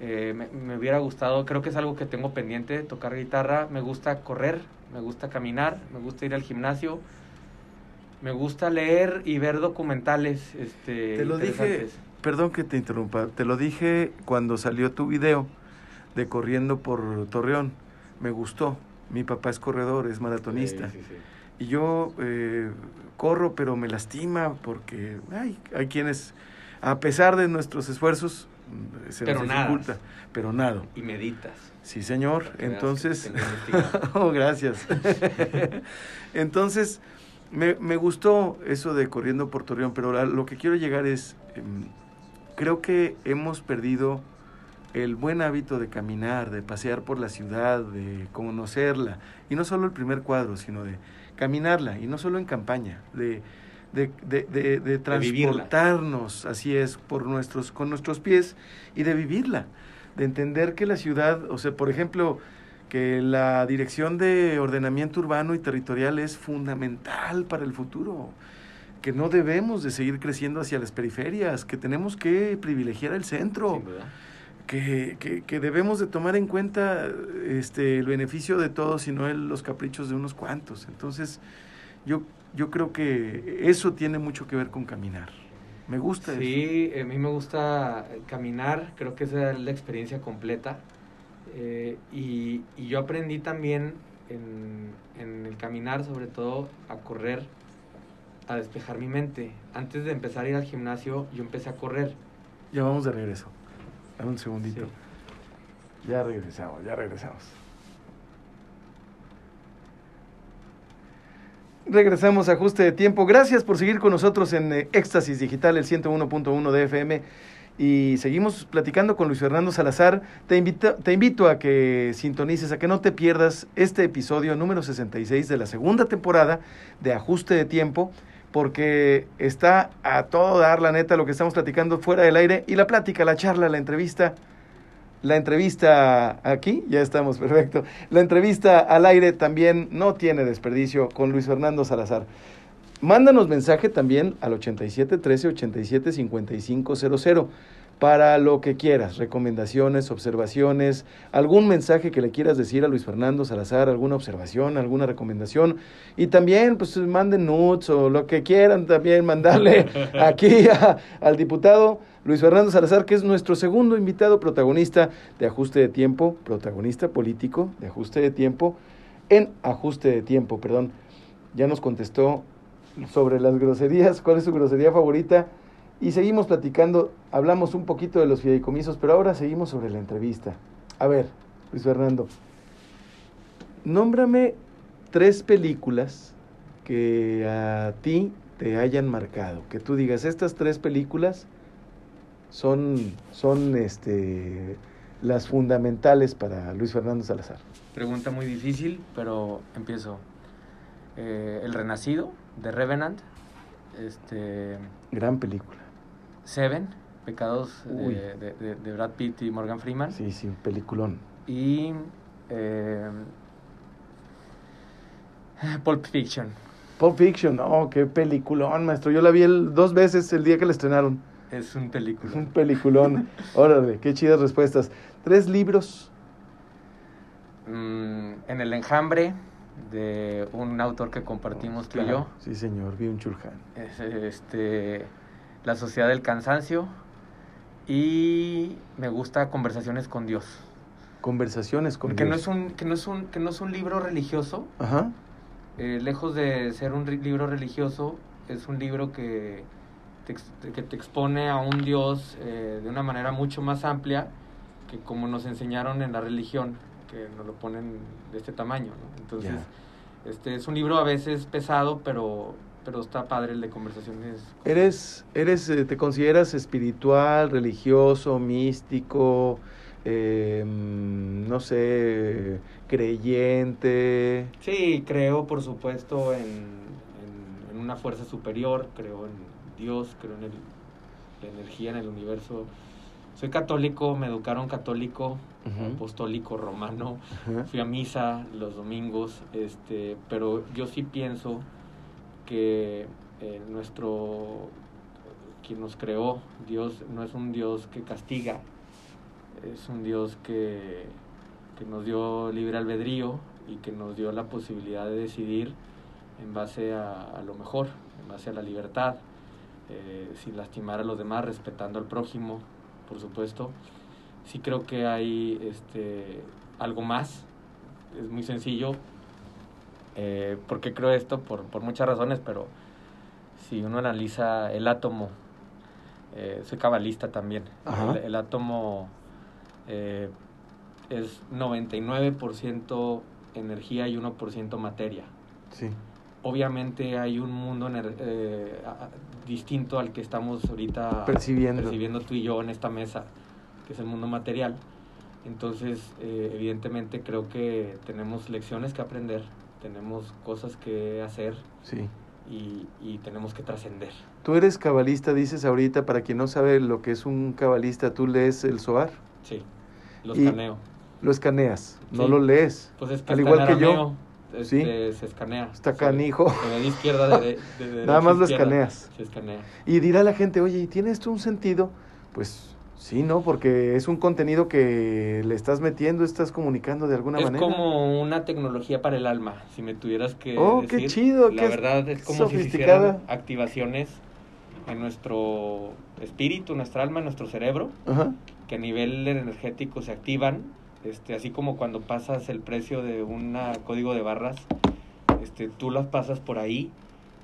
eh, me, me hubiera gustado, creo que es algo que tengo pendiente, tocar guitarra, me gusta correr, me gusta caminar, me gusta ir al gimnasio, me gusta leer y ver documentales, este, Te lo dije, perdón que te interrumpa, te lo dije cuando salió tu video de corriendo por Torreón. Me gustó. Mi papá es corredor, es maratonista. Sí, sí, sí. Y yo eh, corro, pero me lastima porque ay, hay quienes, a pesar de nuestros esfuerzos, mm, se Pero nos nadas. dificulta. Pero nado. Y meditas. Sí, señor. Entonces, oh, gracias. Entonces, me, me gustó eso de corriendo por Torreón, pero la- lo que quiero llegar es, em, creo que hemos perdido el buen hábito de caminar, de pasear por la ciudad, de conocerla, y no solo el primer cuadro, sino de caminarla, y no solo en campaña, de, de, de, de, de transportarnos, así es, por nuestros, con nuestros pies y de vivirla, de entender que la ciudad, o sea, por ejemplo, que la dirección de ordenamiento urbano y territorial es fundamental para el futuro, que no debemos de seguir creciendo hacia las periferias, que tenemos que privilegiar el centro, que, que, que, debemos de tomar en cuenta este, el beneficio de todos y no el, los caprichos de unos cuantos. Entonces, yo yo creo que eso tiene mucho que ver con caminar. Me gusta sí, a mí me gusta caminar, creo que esa es la experiencia completa. Eh, y, y, yo aprendí también en, en, el caminar, sobre todo, a correr, a despejar mi mente. Antes de empezar a ir al gimnasio, yo empecé a correr. Ya vamos de regreso. Dame un segundito. Ya regresamos, ya regresamos. Regresamos a ajuste de tiempo. Gracias por seguir con nosotros en eh, Éxtasis Digital, el 101.1 de FM. Y seguimos platicando con Luis Fernando Salazar. Te invito, te invito a que sintonices, a que no te pierdas este episodio número 66 de la segunda temporada de Ajuste de Tiempo, porque está a todo dar, la neta, lo que estamos platicando fuera del aire y la plática, la charla, la entrevista la entrevista aquí, ya estamos, perfecto. La entrevista al aire también no tiene desperdicio con Luis Fernando Salazar. Mándanos mensaje también al 87 13 87 55 00 para lo que quieras, recomendaciones, observaciones, algún mensaje que le quieras decir a Luis Fernando Salazar, alguna observación, alguna recomendación. Y también, pues manden nudes o lo que quieran también mandarle aquí al diputado Luis Fernando Salazar, que es nuestro segundo invitado protagonista de Ajuste de Tiempo, protagonista político de Ajuste de Tiempo, en Ajuste de Tiempo, perdón. Ya nos contestó sobre las groserías, cuál es su grosería favorita. Y seguimos platicando, hablamos un poquito de los fideicomisos, pero ahora seguimos sobre la entrevista. A ver, Luis Fernando, nómbrame tres películas que a ti te hayan marcado, que tú digas, estas tres películas son, son este, las fundamentales para Luis Fernando Salazar? Pregunta muy difícil, pero empiezo. Eh, el Renacido, de Revenant. Este, Gran película. Seven, Pecados de, de, Brad Pitt y Morgan Freeman. Sí, sí, un peliculón. Y eh, Pulp Fiction. Pulp Fiction, oh, qué peliculón, maestro. Yo la vi dos veces el día que la estrenaron. Es un peliculón. Un peliculón. Órale, qué chidas respuestas. ¿Tres libros? Mm, en el enjambre de un autor que compartimos tú y yo. Sí, señor, vi un este, La Sociedad del Cansancio y me gusta Conversaciones con Dios. Conversaciones con que Dios. No es un, que, no es un, que no es un libro religioso. Ajá. Eh, lejos de ser un libro religioso, es un libro que que te expone a un Dios eh, de una manera mucho más amplia que como nos enseñaron en la religión, que nos lo ponen de este tamaño. Entonces, este es un libro a veces pesado, pero, pero está padre el de conversaciones. ¿Eres, eres eh, te consideras espiritual, religioso, místico? Em, no sé, creyente. Sí, creo, por supuesto, en, en una fuerza superior, creo en Dios, creo en el, la energía, en el universo. Soy católico, me educaron católico, apostólico, romano. Fui a misa los domingos, este, pero yo sí pienso que eh, nuestro quien nos creó, Dios no es un Dios que castiga, es un Dios que, que nos dio libre albedrío y que nos dio la posibilidad de decidir en base a, a lo mejor, en base a la libertad. Eh, sin lastimar a los demás, respetando al prójimo, por supuesto. Sí creo que hay este, algo más, es muy sencillo, eh, porque creo esto por, por, muchas razones, pero si uno analiza el átomo, eh, soy cabalista también, el, el, átomo eh, es 99% energía y 1% materia. Sí obviamente hay un mundo eh, distinto al que estamos ahorita percibiendo. percibiendo tú y yo en esta mesa, que es el mundo material. Entonces, eh, evidentemente creo que tenemos lecciones que aprender, tenemos cosas que hacer. Sí. y, y tenemos que trascender. Tú eres cabalista, dices ahorita, para quien no sabe lo que es un cabalista, tú lees el Zohar, Sí, lo escaneo. lo escaneas, no Sí. lo lees. Pues es que Al igual que yo. arameo, este, se escanea. Está canijo. Se ve de izquierda, de, de- de Nada más lo escaneas. Se escanea. Y dirá la gente, oye, ¿y tiene esto un sentido? Pues sí, ¿no? Porque es un contenido que le estás metiendo, estás comunicando de alguna es manera. como una tecnología para el alma, si me tuvieras que Oh, qué decir. chido, La qué verdad es como si hicieran activaciones en nuestro espíritu, nuestra alma, en nuestro cerebro, Ajá. que a nivel energético se activan, este, así como cuando pasas el precio de un código de barras, este, tú las pasas por ahí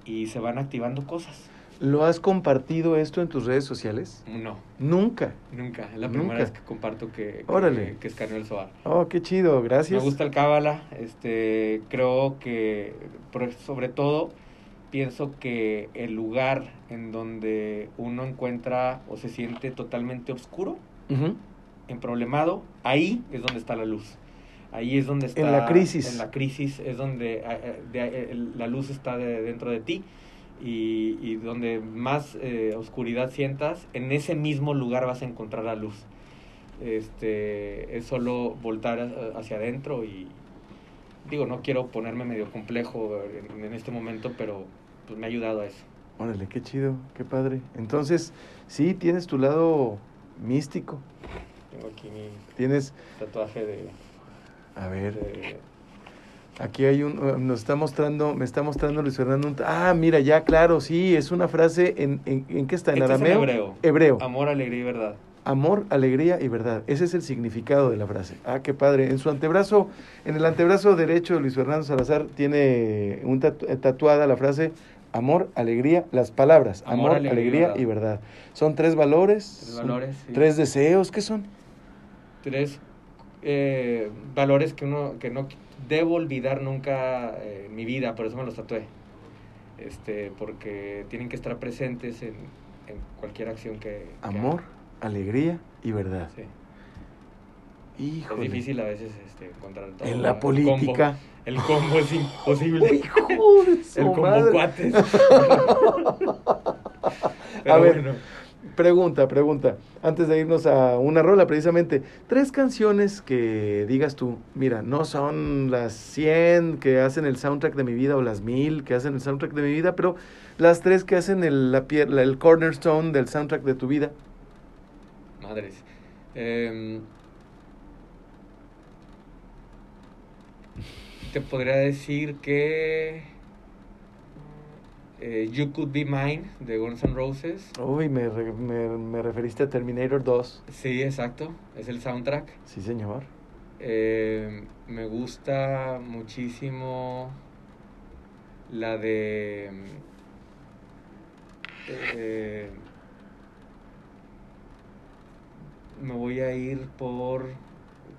y se van activando cosas. ¿Lo has compartido esto en tus redes sociales? No, Nunca. nunca. Es la Nunca. primera vez que comparto que, que, Órale. que escaneo el SOAR. Oh, qué chido, gracias. Me gusta el cábala, este, creo que sobre todo pienso que el lugar en donde uno encuentra o se siente totalmente oscuro, Ujú. emproblemado, ahí es donde está la luz. Ahí es donde está En la crisis. En la crisis es donde eh, eh, de- eh, la luz está de- dentro de ti y, y donde más eh, oscuridad sientas, en ese mismo lugar vas a encontrar la luz. Este, es solo voltar a- hacia adentro y digo, no quiero ponerme medio complejo en, en este momento, pero pues me ha ayudado a eso. Órale, qué chido, qué padre. Entonces, sí, tienes tu lado místico. Tengo aquí mi Tienes, tatuaje de, a ver, de- aquí hay un, eh, nos está mostrando, me está mostrando Luis Fernando. un- ah, mira, ya, claro, sí, es una frase en, en, ¿en qué está? ¿En Este es en arameo? hebreo. Hebreo. amor, alegría y verdad. Amor, alegría y verdad. Ese es el significado de la frase. Ah, qué padre. En su antebrazo, en el antebrazo derecho de Luis Fernando Salazar tiene un tatu- eh, tatuada la frase amor, alegría, las palabras amor, Amor, alegría, alegría y verdad. y verdad. Son tres valores. Tres valores, sí. Tres deseos, ¿qué son? tres eh, valores que uno que no debo olvidar nunca eh, mi vida, por eso me los tatué. Este, porque tienen que estar presentes en, en cualquier acción que, que Amor, alegría y verdad. Sí. Es Híjole. difícil a veces este, encontrar todo. En la política. combo. El combo es imposible. Hijo de su el combo madre. cuates. A ver, bueno. Pregunta, pregunta. Antes de irnos a una rola, precisamente, tres canciones que digas tú, mira, no son las 100 que hacen el soundtrack de mi vida o las 1000 que hacen el soundtrack de mi vida, pero las tres que hacen el, la, el cornerstone del soundtrack de tu vida. Madres. Em, te podría decir que eh, You Could Be Mine de Guns N' Roses. Uy, me, re- me, me referiste a Terminator 2. Sí, exacto. Es el soundtrack. Sí, señor. Eh, me gusta muchísimo la de... eh, me voy a ir por...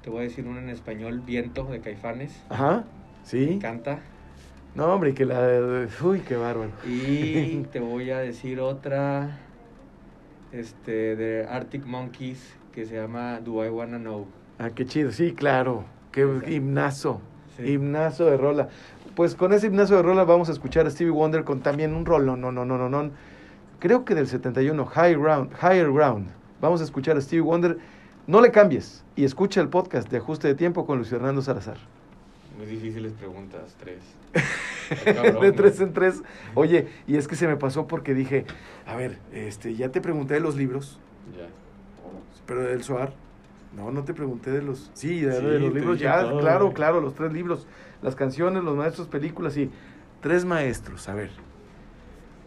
Te voy a decir uno en español, Viento de Caifanes. Ajá, Me sí. encanta. No, hombre, que la... Uy, qué bárbaro. Y te voy a decir otra este, de Arctic Monkeys que se llama Do I Wanna Know. Ah, qué chido. Sí, claro. Qué Exacto. himnazo. Sí. Himnazo de rola. Pues con ese himnazo de rola vamos a escuchar a Stevie Wonder con también un rolo. No, no, no, no, no. Creo que del 71, High Ground, Higher Ground. Vamos a escuchar a Stevie Wonder. No le cambies y escucha el podcast de Ajuste de Tiempo con Luis Fernando Salazar. Muy difíciles preguntas, tres. Cabrón, de tres en tres. Oye, y es que se me pasó porque dije, a ver, este, ya te pregunté de los libros, Ya. pero del Soar. No, no te pregunté de los. Sí, de, Sí, de los libros ya, todo, claro, güey. claro, los tres libros, las canciones, los maestros, películas y tres maestros. A ver.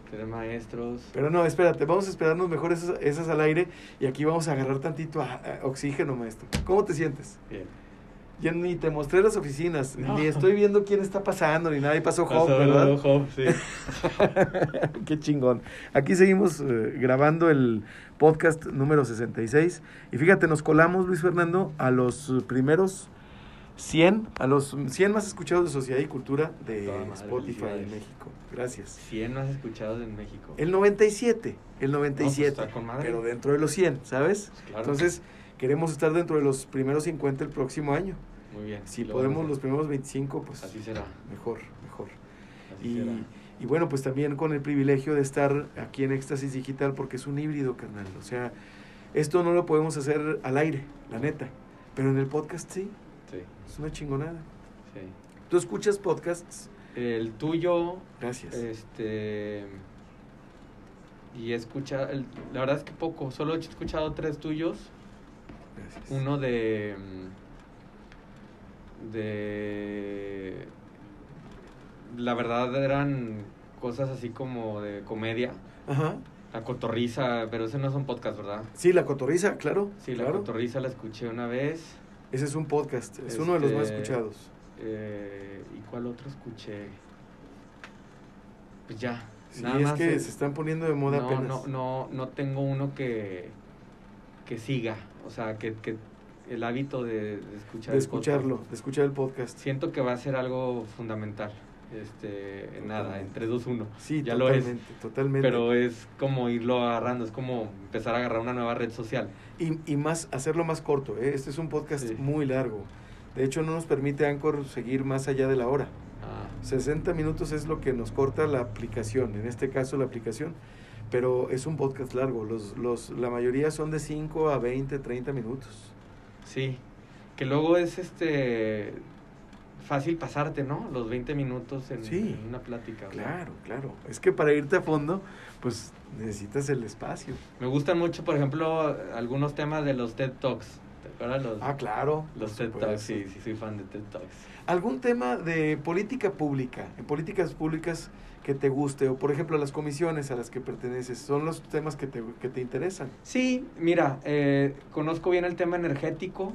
Tres maestros. Pero no, espérate, vamos a esperarnos mejor esas, esas al aire y aquí vamos a agarrar tantito a- a oxígeno, maestro. ¿Cómo te sientes? Bien. Ya ni te mostré las oficinas, No. ni estoy viendo quién está pasando, ni nada. Ahí pasó Job, Pasó ¿verdad? Job, sí. Qué chingón. Aquí seguimos eh, grabando el podcast número 66. Y fíjate, nos colamos, Luis Fernando, a los primeros 100, a los 100 más escuchados de Sociedad y Cultura de Spotify en. México. Gracias. 100 más escuchados en México. El 97, el 97. está con madre. pero dentro de los 100, ¿sabes? Pues claro. Entonces, queremos estar dentro de los primeros 50 el próximo año. Muy bien. Si Lo podemos los primeros 25, pues Así será. mejor, mejor. Así Y, será. Y bueno, pues también con el privilegio de estar aquí en Éxtasis Digital porque es un híbrido, carnal. O sea, esto no lo podemos hacer al aire, la neta. Pero en el podcast sí. Sí. Es una chingonada. Sí. ¿Tú escuchas podcasts? El tuyo, Gracias. este. Y he escuchado. el- la verdad es que poco. Solo he escuchado tres tuyos. Gracias. Uno de. De. La verdad eran cosas así como de comedia. Ajá. La cotorriza, pero ese no es un podcast, ¿verdad? Sí, La Cotorriza, claro. Sí, la cotorriza la escuché una vez. Ese es un podcast, es uno de los más Este, escuchados. Eh, ¿Y cuál otro escuché? Pues ya. Sí, nada es más que es- se están poniendo de moda no, apenas. no, no, no tengo uno que, que siga. O sea, que, que el hábito de, de escuchar de el podcast. escucharlo, de escuchar el podcast. Siento que va a ser algo fundamental. Este, nada, Totalmente. entre dos uno. Sí, ya lo es. totalmente, totalmente. Pero es como irlo agarrando, es como empezar a agarrar una nueva red social. Y, y más, hacerlo más corto, ¿eh? Este es un podcast Sí. muy largo. De hecho, no nos permite Anchor seguir más allá de la hora. Ah, 60 minutos es lo que nos corta la aplicación, en este caso la aplicación. Pero es un podcast largo, los, los, la mayoría son de 5 a 20, 30 minutos. Sí, que luego es este fácil pasarte, ¿no? Los 20 minutos en, Sí. en una plática. Claro, claro. Es que para irte a fondo, pues necesitas el espacio. Me gustan mucho, por ejemplo, algunos temas de los TED Talks. ¿Te acuerdas? Los, Ah, claro. los TED Talks, sí, sí, soy fan de TED Talks. ¿Algún tema de política pública, en políticas públicas que te guste? O, por ejemplo, las comisiones a las que perteneces, ¿son los temas que te, que te interesan? Sí, mira, eh, conozco bien el tema energético,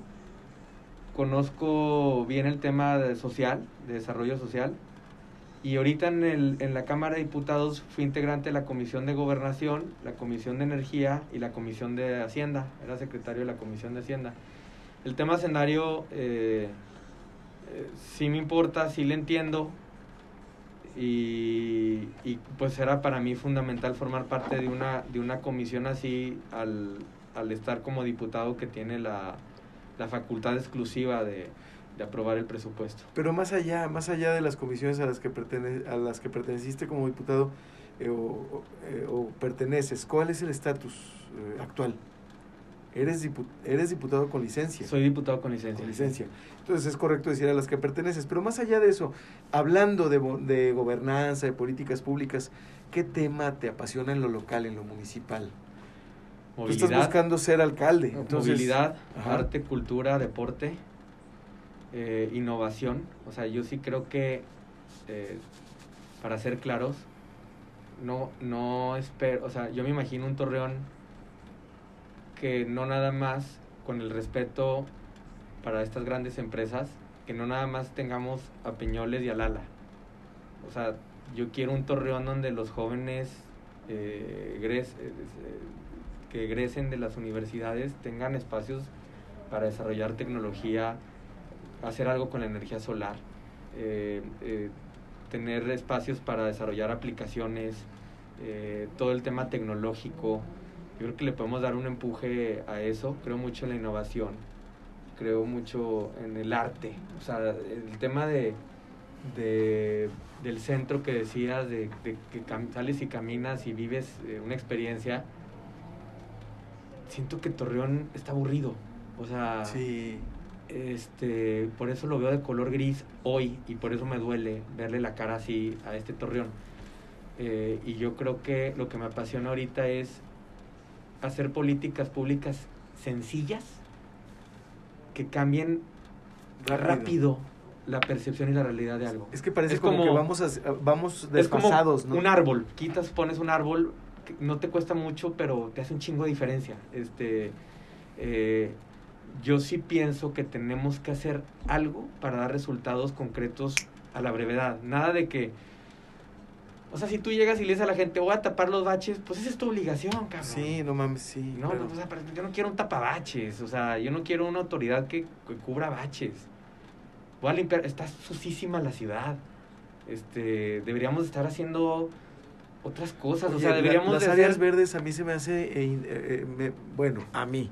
conozco bien el tema de social, de desarrollo social, y ahorita en, el, en la Cámara de Diputados fui integrante de la Comisión de Gobernación, la Comisión de Energía y la Comisión de Hacienda, era secretario de la Comisión de Hacienda. El tema escenario eh, eh, sí me importa, sí le entiendo, y, y, pues era para mí fundamental formar parte de una, de una comisión así al, al estar como diputado que tiene la, la facultad exclusiva de, de aprobar el presupuesto. Pero más allá, más allá de las comisiones a las que, pertene, a las que perteneciste como diputado eh, o, eh, o perteneces, ¿cuál es el estatus eh, actual? Eres, dipu- eres diputado con licencia. Soy diputado con licencia. Con licencia. Entonces es correcto decir a las que perteneces. Pero más allá de eso, hablando de, de gobernanza, de políticas públicas, ¿qué tema te apasiona en lo local, en lo municipal? Tú estás Movilidad, buscando ser alcalde. Entonces, movilidad Ajá. arte, cultura, deporte, eh, innovación. O sea, yo sí creo que, eh, para ser claros, no, no espero, o sea, yo me imagino un torreón que no nada más, con el respeto para estas grandes empresas, que no nada más tengamos a Peñoles y a Lala. O sea, yo quiero un torreón donde los jóvenes eh, que egresen de las universidades tengan espacios para desarrollar tecnología, hacer algo con la energía solar, eh, eh, tener espacios para desarrollar aplicaciones, eh, todo el tema tecnológico. Yo creo que le podemos dar un empuje a eso. Creo mucho en la innovación, creo mucho en el arte. O sea, el tema de, de- del centro que decías, de, de que sales y caminas y vives una experiencia. Siento que Torreón está aburrido. O sea, Sí. Este, por eso lo veo de color gris hoy y por eso me duele verle la cara así a este Torreón. Eh, y yo creo que lo que me apasiona ahorita es hacer políticas públicas sencillas que cambien Rápido. rápido, la percepción y la realidad de algo. Es que parece Es como, como- que vamos, a, vamos Es como desfasados, ¿no? un árbol, quitas, pones un árbol, que no te cuesta mucho, pero te hace un chingo de diferencia. Este, eh, yo sí pienso que tenemos que hacer algo para dar resultados concretos a la brevedad. Nada de que, o sea, si tú llegas y le dices a la gente, voy a tapar los baches, pues esa es tu obligación, cabrón. Sí, no mames, sí. No, claro. o sea, pero yo no quiero un tapabaches, o sea, yo no quiero una autoridad que, que cubra baches. Voy a limpiar, está sucísima la ciudad. Este, deberíamos estar haciendo otras cosas, o sea, la- deberíamos las de áreas hacer- verdes a mí se me hace, eh, eh, eh, me- bueno, a mí,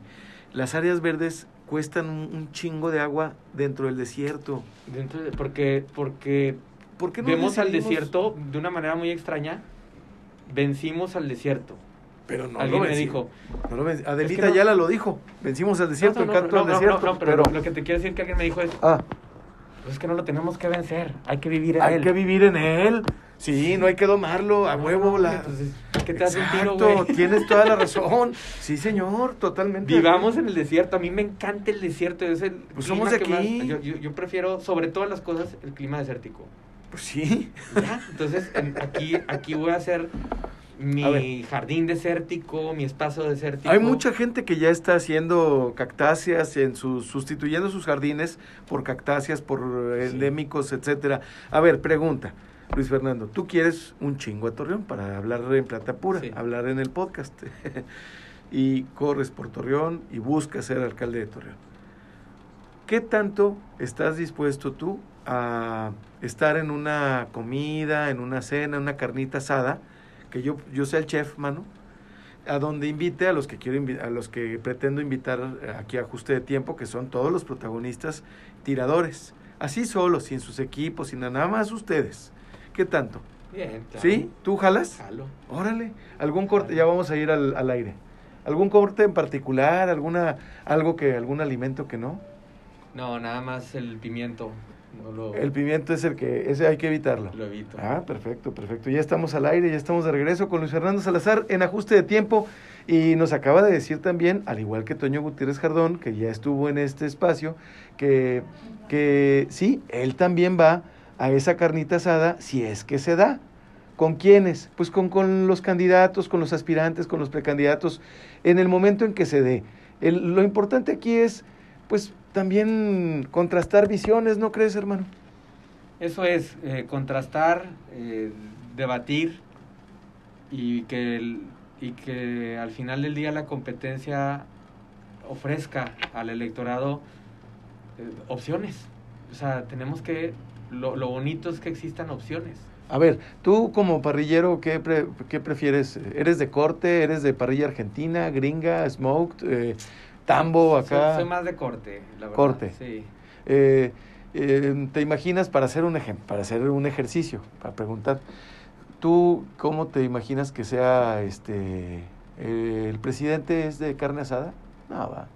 las áreas verdes cuestan un, un chingo de agua dentro del desierto. dentro de- porque porque ¿Por qué no Vemos al desierto de una manera muy extraña. Vencimos al desierto. Pero no Alguien lo me dijo. no lo Adelita Es que no- Ayala lo dijo. Vencimos al desierto, No, no, el canto no, al desierto. no, pero, lo que te quiero decir que alguien me dijo es, Ah, pues es que no lo tenemos que vencer, hay que vivir en hay él. que vivir en él. Sí, no hay que domarlo, a No, huevo. la... entonces, ¿qué te hace un tiro, güey? tienes toda la razón. Sí, señor, totalmente. Vivamos en el desierto. A mí me encanta el desierto. Es el Pues clima somos de que más- aquí. yo, yo- yo prefiero, sobre todas las cosas, el clima desértico. Pues sí. ¿Ya? Entonces, en- aquí, aquí voy a hacer mi jardín desértico, mi espacio desértico. Hay mucha gente que ya está haciendo cactáceas, en sus, sustituyendo sus jardines por cactáceas, por Sí. endémicos, etcétera. A ver, pregunta, Luis Fernando, tú quieres un chingo a Torreón para hablar en plata pura, Sí. hablar en el podcast. y corres por Torreón y buscas ser alcalde de Torreón. ¿Qué tanto estás dispuesto tú a estar en una comida, en una cena, en una carnita asada, que yo, yo sea el chef, mano, a donde invite a los que quiero a los que pretendo invitar aquí a ajuste de tiempo, que son todos los protagonistas tiradores, así solos, sin sus equipos, sin nada más ustedes. ¿Qué tanto? Bien, claro. ¿Sí? ¿Tú jalas? Jalo. Órale, algún corte, ya vamos a ir al, al aire. ¿Algún corte en particular? ¿Alguna, algo que, algún alimento que no? No, nada más el pimiento. No lo, El pimiento es el que, ese hay que evitarlo. lo evito. Ah, perfecto, perfecto. Ya estamos al aire, ya estamos de regreso con Luis Fernando Salazar en ajuste de tiempo y nos acaba de decir también, al igual que Toño Gutiérrez Jardón, que ya estuvo en este espacio, que, que sí, él también va a esa carnita asada si es que se da. ¿Con quiénes? Pues con, con los candidatos, con los aspirantes, con los precandidatos, en el momento en que se dé. Lo importante aquí es, pues, también contrastar visiones, ¿no crees, hermano? Eso es, eh, contrastar, eh, debatir y que, y que al final del día la competencia ofrezca al electorado eh, opciones. O sea, tenemos que, lo, lo bonito es que existan opciones. A ver, tú como parrillero, ¿qué, pre- qué prefieres? ¿Eres de corte? ¿Eres de parrilla argentina, gringa, smoked, eh, tambo acá? Soy, soy más de corte, la verdad. Corte. Sí. Eh, eh, ¿Te imaginas para hacer un ejemplo, para hacer un ejercicio, para preguntar, tú cómo te imaginas que sea este eh, el presidente es de carne asada? No, va.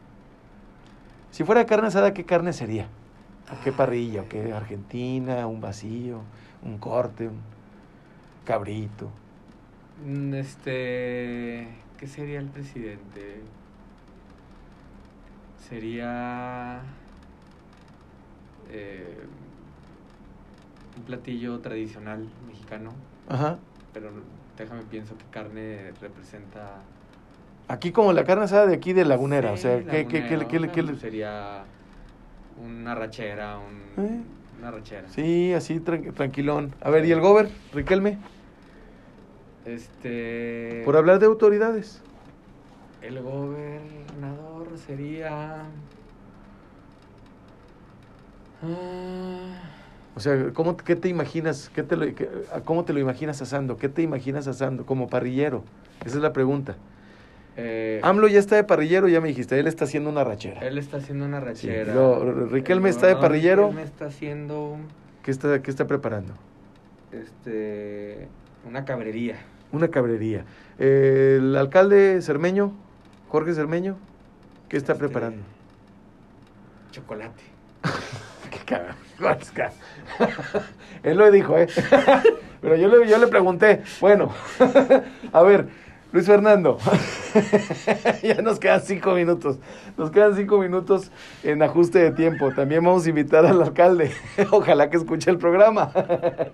Si fuera de carne asada, ¿qué carne sería? ¿O qué parrilla? ¿O qué argentina? ¿Un vacío? ¿Un corte? ¿Un cabrito? Mm, Este, ¿qué sería el presidente? Sería eh, un platillo tradicional mexicano, Ajá. pero déjame pienso que carne representa. Aquí como la carne asada de aquí de Lagunera, o sea, ¿qué, qué, qué, qué- qué- sería una rachera, un, ¿Eh? una rachera. Sí, así tran- tranquilón. A ver, ¿y el gober, Riquelme? Este. Por hablar de autoridades. El gobernador sería. Ah, O sea, ¿cómo, ¿qué te imaginas? ¿Qué te lo, qué- a ¿Cómo te lo imaginas asando? ¿Qué te imaginas asando como parrillero? Esa es la pregunta. Eh, AMLO ya está de parrillero, ya me dijiste, él está haciendo una rachera. Él está haciendo una rachera. Riquelme El está de parrillero. Riquelme está haciendo ¿Qué está, qué está preparando? este una cabrería. Una cabrería. Eh, el alcalde Cermeño, Jorge Cermeño, ¿qué está Este, preparando? Chocolate. Qué cabrón. Él lo dijo, ¿eh? Pero yo le, yo le pregunté, bueno, a ver, Luis Fernando, ya nos quedan cinco minutos, nos quedan cinco minutos en ajuste de tiempo. También vamos a invitar al alcalde, ojalá que escuche el programa.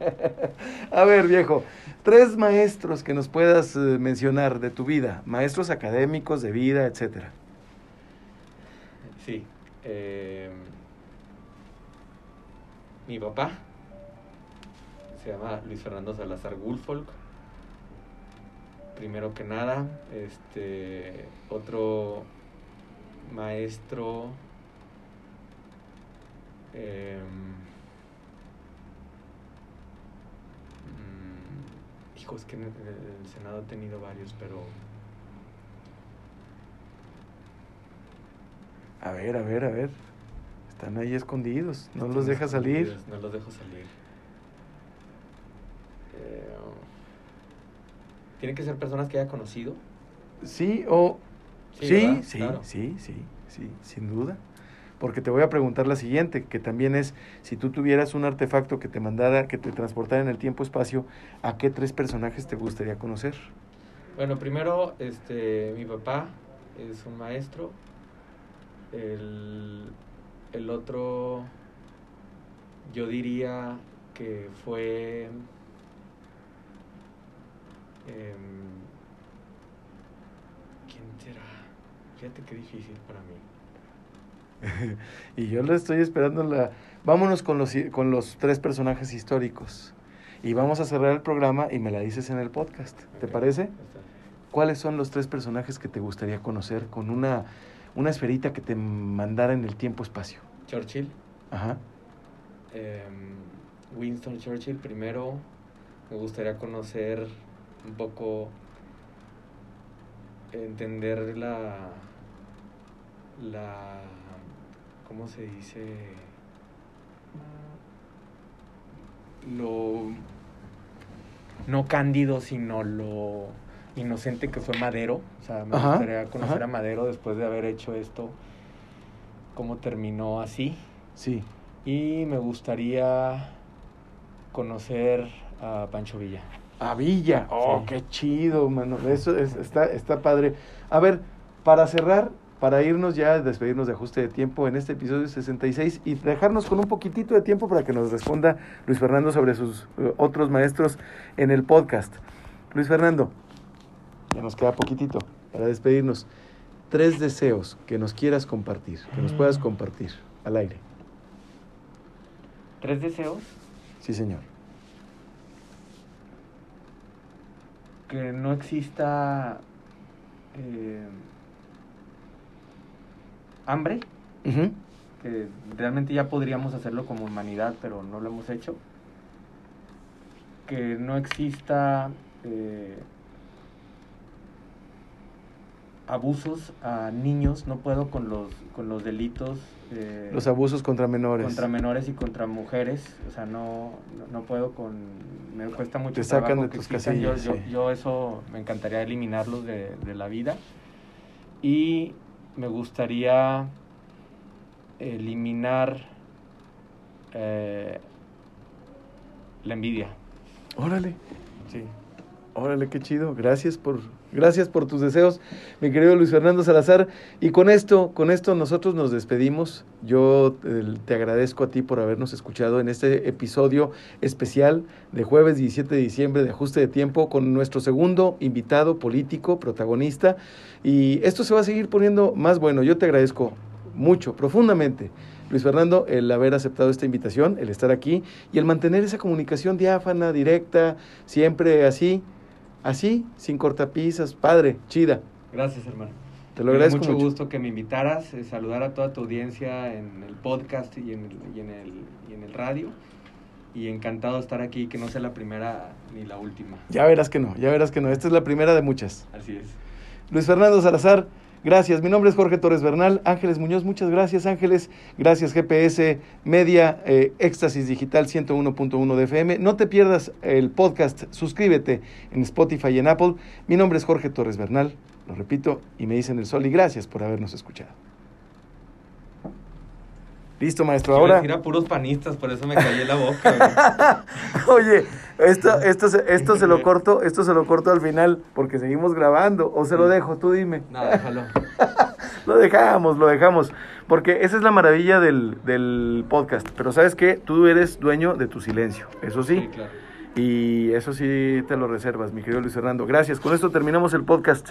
a ver, viejo, tres maestros que nos puedas eh, mencionar de tu vida, maestros académicos, de vida, etcétera. Sí. eh, mi papá se llama Luis Fernando Salazar Gulfolk. Primero que nada, este otro maestro em, mm, hijo, es que en el, Senado he tenido varios, pero A ver, a ver, a ver. Están ahí escondidos, no los deja salir. No los dejo salir. ¿Tiene que ser personas que haya conocido? Sí, o... Sí, Sí, sí, Claro. sí, sí, sí, sin duda. Porque te voy a preguntar la siguiente, que también es, si tú tuvieras un artefacto que te mandara, que te transportara en el tiempo-espacio, ¿a qué tres personajes te gustaría conocer? Bueno, primero, este, mi papá es un maestro. El, el otro, yo diría que fue... em, ¿Quién será? Fíjate qué difícil para mí. y yo lo estoy esperando la... Vámonos con los, con los tres personajes históricos. Y vamos a cerrar el programa y me la dices en el podcast. ¿Te parece? está. ¿Cuáles son los tres personajes que te gustaría conocer con una, una esferita que te mandara en el tiempo-espacio? Churchill. Ajá. Em, Winston Churchill primero. Me gustaría conocer un poco, entender la, la, ¿cómo se dice? Lo no cándido, sino lo inocente que fue Madero. O sea, me Ajá, gustaría conocer ajá. a Madero después de haber hecho esto, cómo terminó así. Sí. Y me gustaría conocer a Pancho Villa. A Villa. Oh, Sí. qué chido, mano. Eso es- está, está padre. A ver, para cerrar, para irnos ya, despedirnos de ajuste de tiempo en este episodio 66 y dejarnos con un poquitito de tiempo para que nos responda Luis Fernando sobre sus eh, otros maestros en el podcast. Luis Fernando, ya nos queda poquitito para despedirnos. Tres deseos que nos quieras compartir, que nos puedas Mm. compartir al aire. ¿Tres deseos? Sí, señor. Que no exista eh, hambre, que realmente ya podríamos hacerlo como humanidad, pero no lo hemos hecho. Que no exista eh, abusos a niños, no puedo con los, con los delitos. eh, Los abusos contra menores. contra menores y contra mujeres, o sea, no, no, no puedo con, me cuesta mucho Te sacan trabajo de que tus yo, casillas, yo, eso me encantaría eliminarlos de, de la vida y me gustaría eliminar eh, la envidia, Órale. sí. Órale, qué chido. Gracias por, gracias por tus deseos, mi querido Luis Fernando Salazar. Y con esto, con esto nosotros nos despedimos. Yo eh, te agradezco a ti por habernos escuchado en este episodio especial de jueves 17 de diciembre de Ajuste de Tiempo con nuestro segundo invitado político, protagonista. Y esto se va a seguir poniendo más bueno. Yo te agradezco mucho, profundamente. Luis Fernando, el haber aceptado esta invitación, el estar aquí y el mantener esa comunicación diáfana, directa, siempre así, así, sin cortapisas, padre, chida. Gracias, hermano. Te lo agradezco mucho mucho. gusto que me invitaras, eh, saludar a toda tu audiencia en el podcast y en el, y en el, y en el radio. Y encantado de estar aquí, que no sea la primera ni la última. Ya verás que no, ya verás que no. Esta es la primera de muchas. Así es. Luis Fernando Salazar, gracias. Mi nombre es Jorge Torres Bernal. Ángeles Muñoz, muchas gracias, Ángeles. Gracias, GPS Media, eh, Éxtasis Digital 101.1 de FM. No te pierdas el podcast, suscríbete en Spotify y en Apple. Mi nombre es Jorge Torres Bernal, lo repito, y me dicen el sol y gracias por habernos escuchado. Listo, maestro. Ahora. Iba a puros panistas, por eso me callé la boca. güey. Oye, esto, esto, se- esto se lo corto, esto se lo corto al final porque seguimos grabando. O se lo dejo, tú dime. no, déjalo. Lo dejamos, lo dejamos. Porque esa es la maravilla del, del podcast. Pero sabes qué, tú eres dueño de tu silencio. Eso sí. Sí, claro. Y eso sí te lo reservas, mi querido Luis Fernando. Gracias. Con esto terminamos el podcast.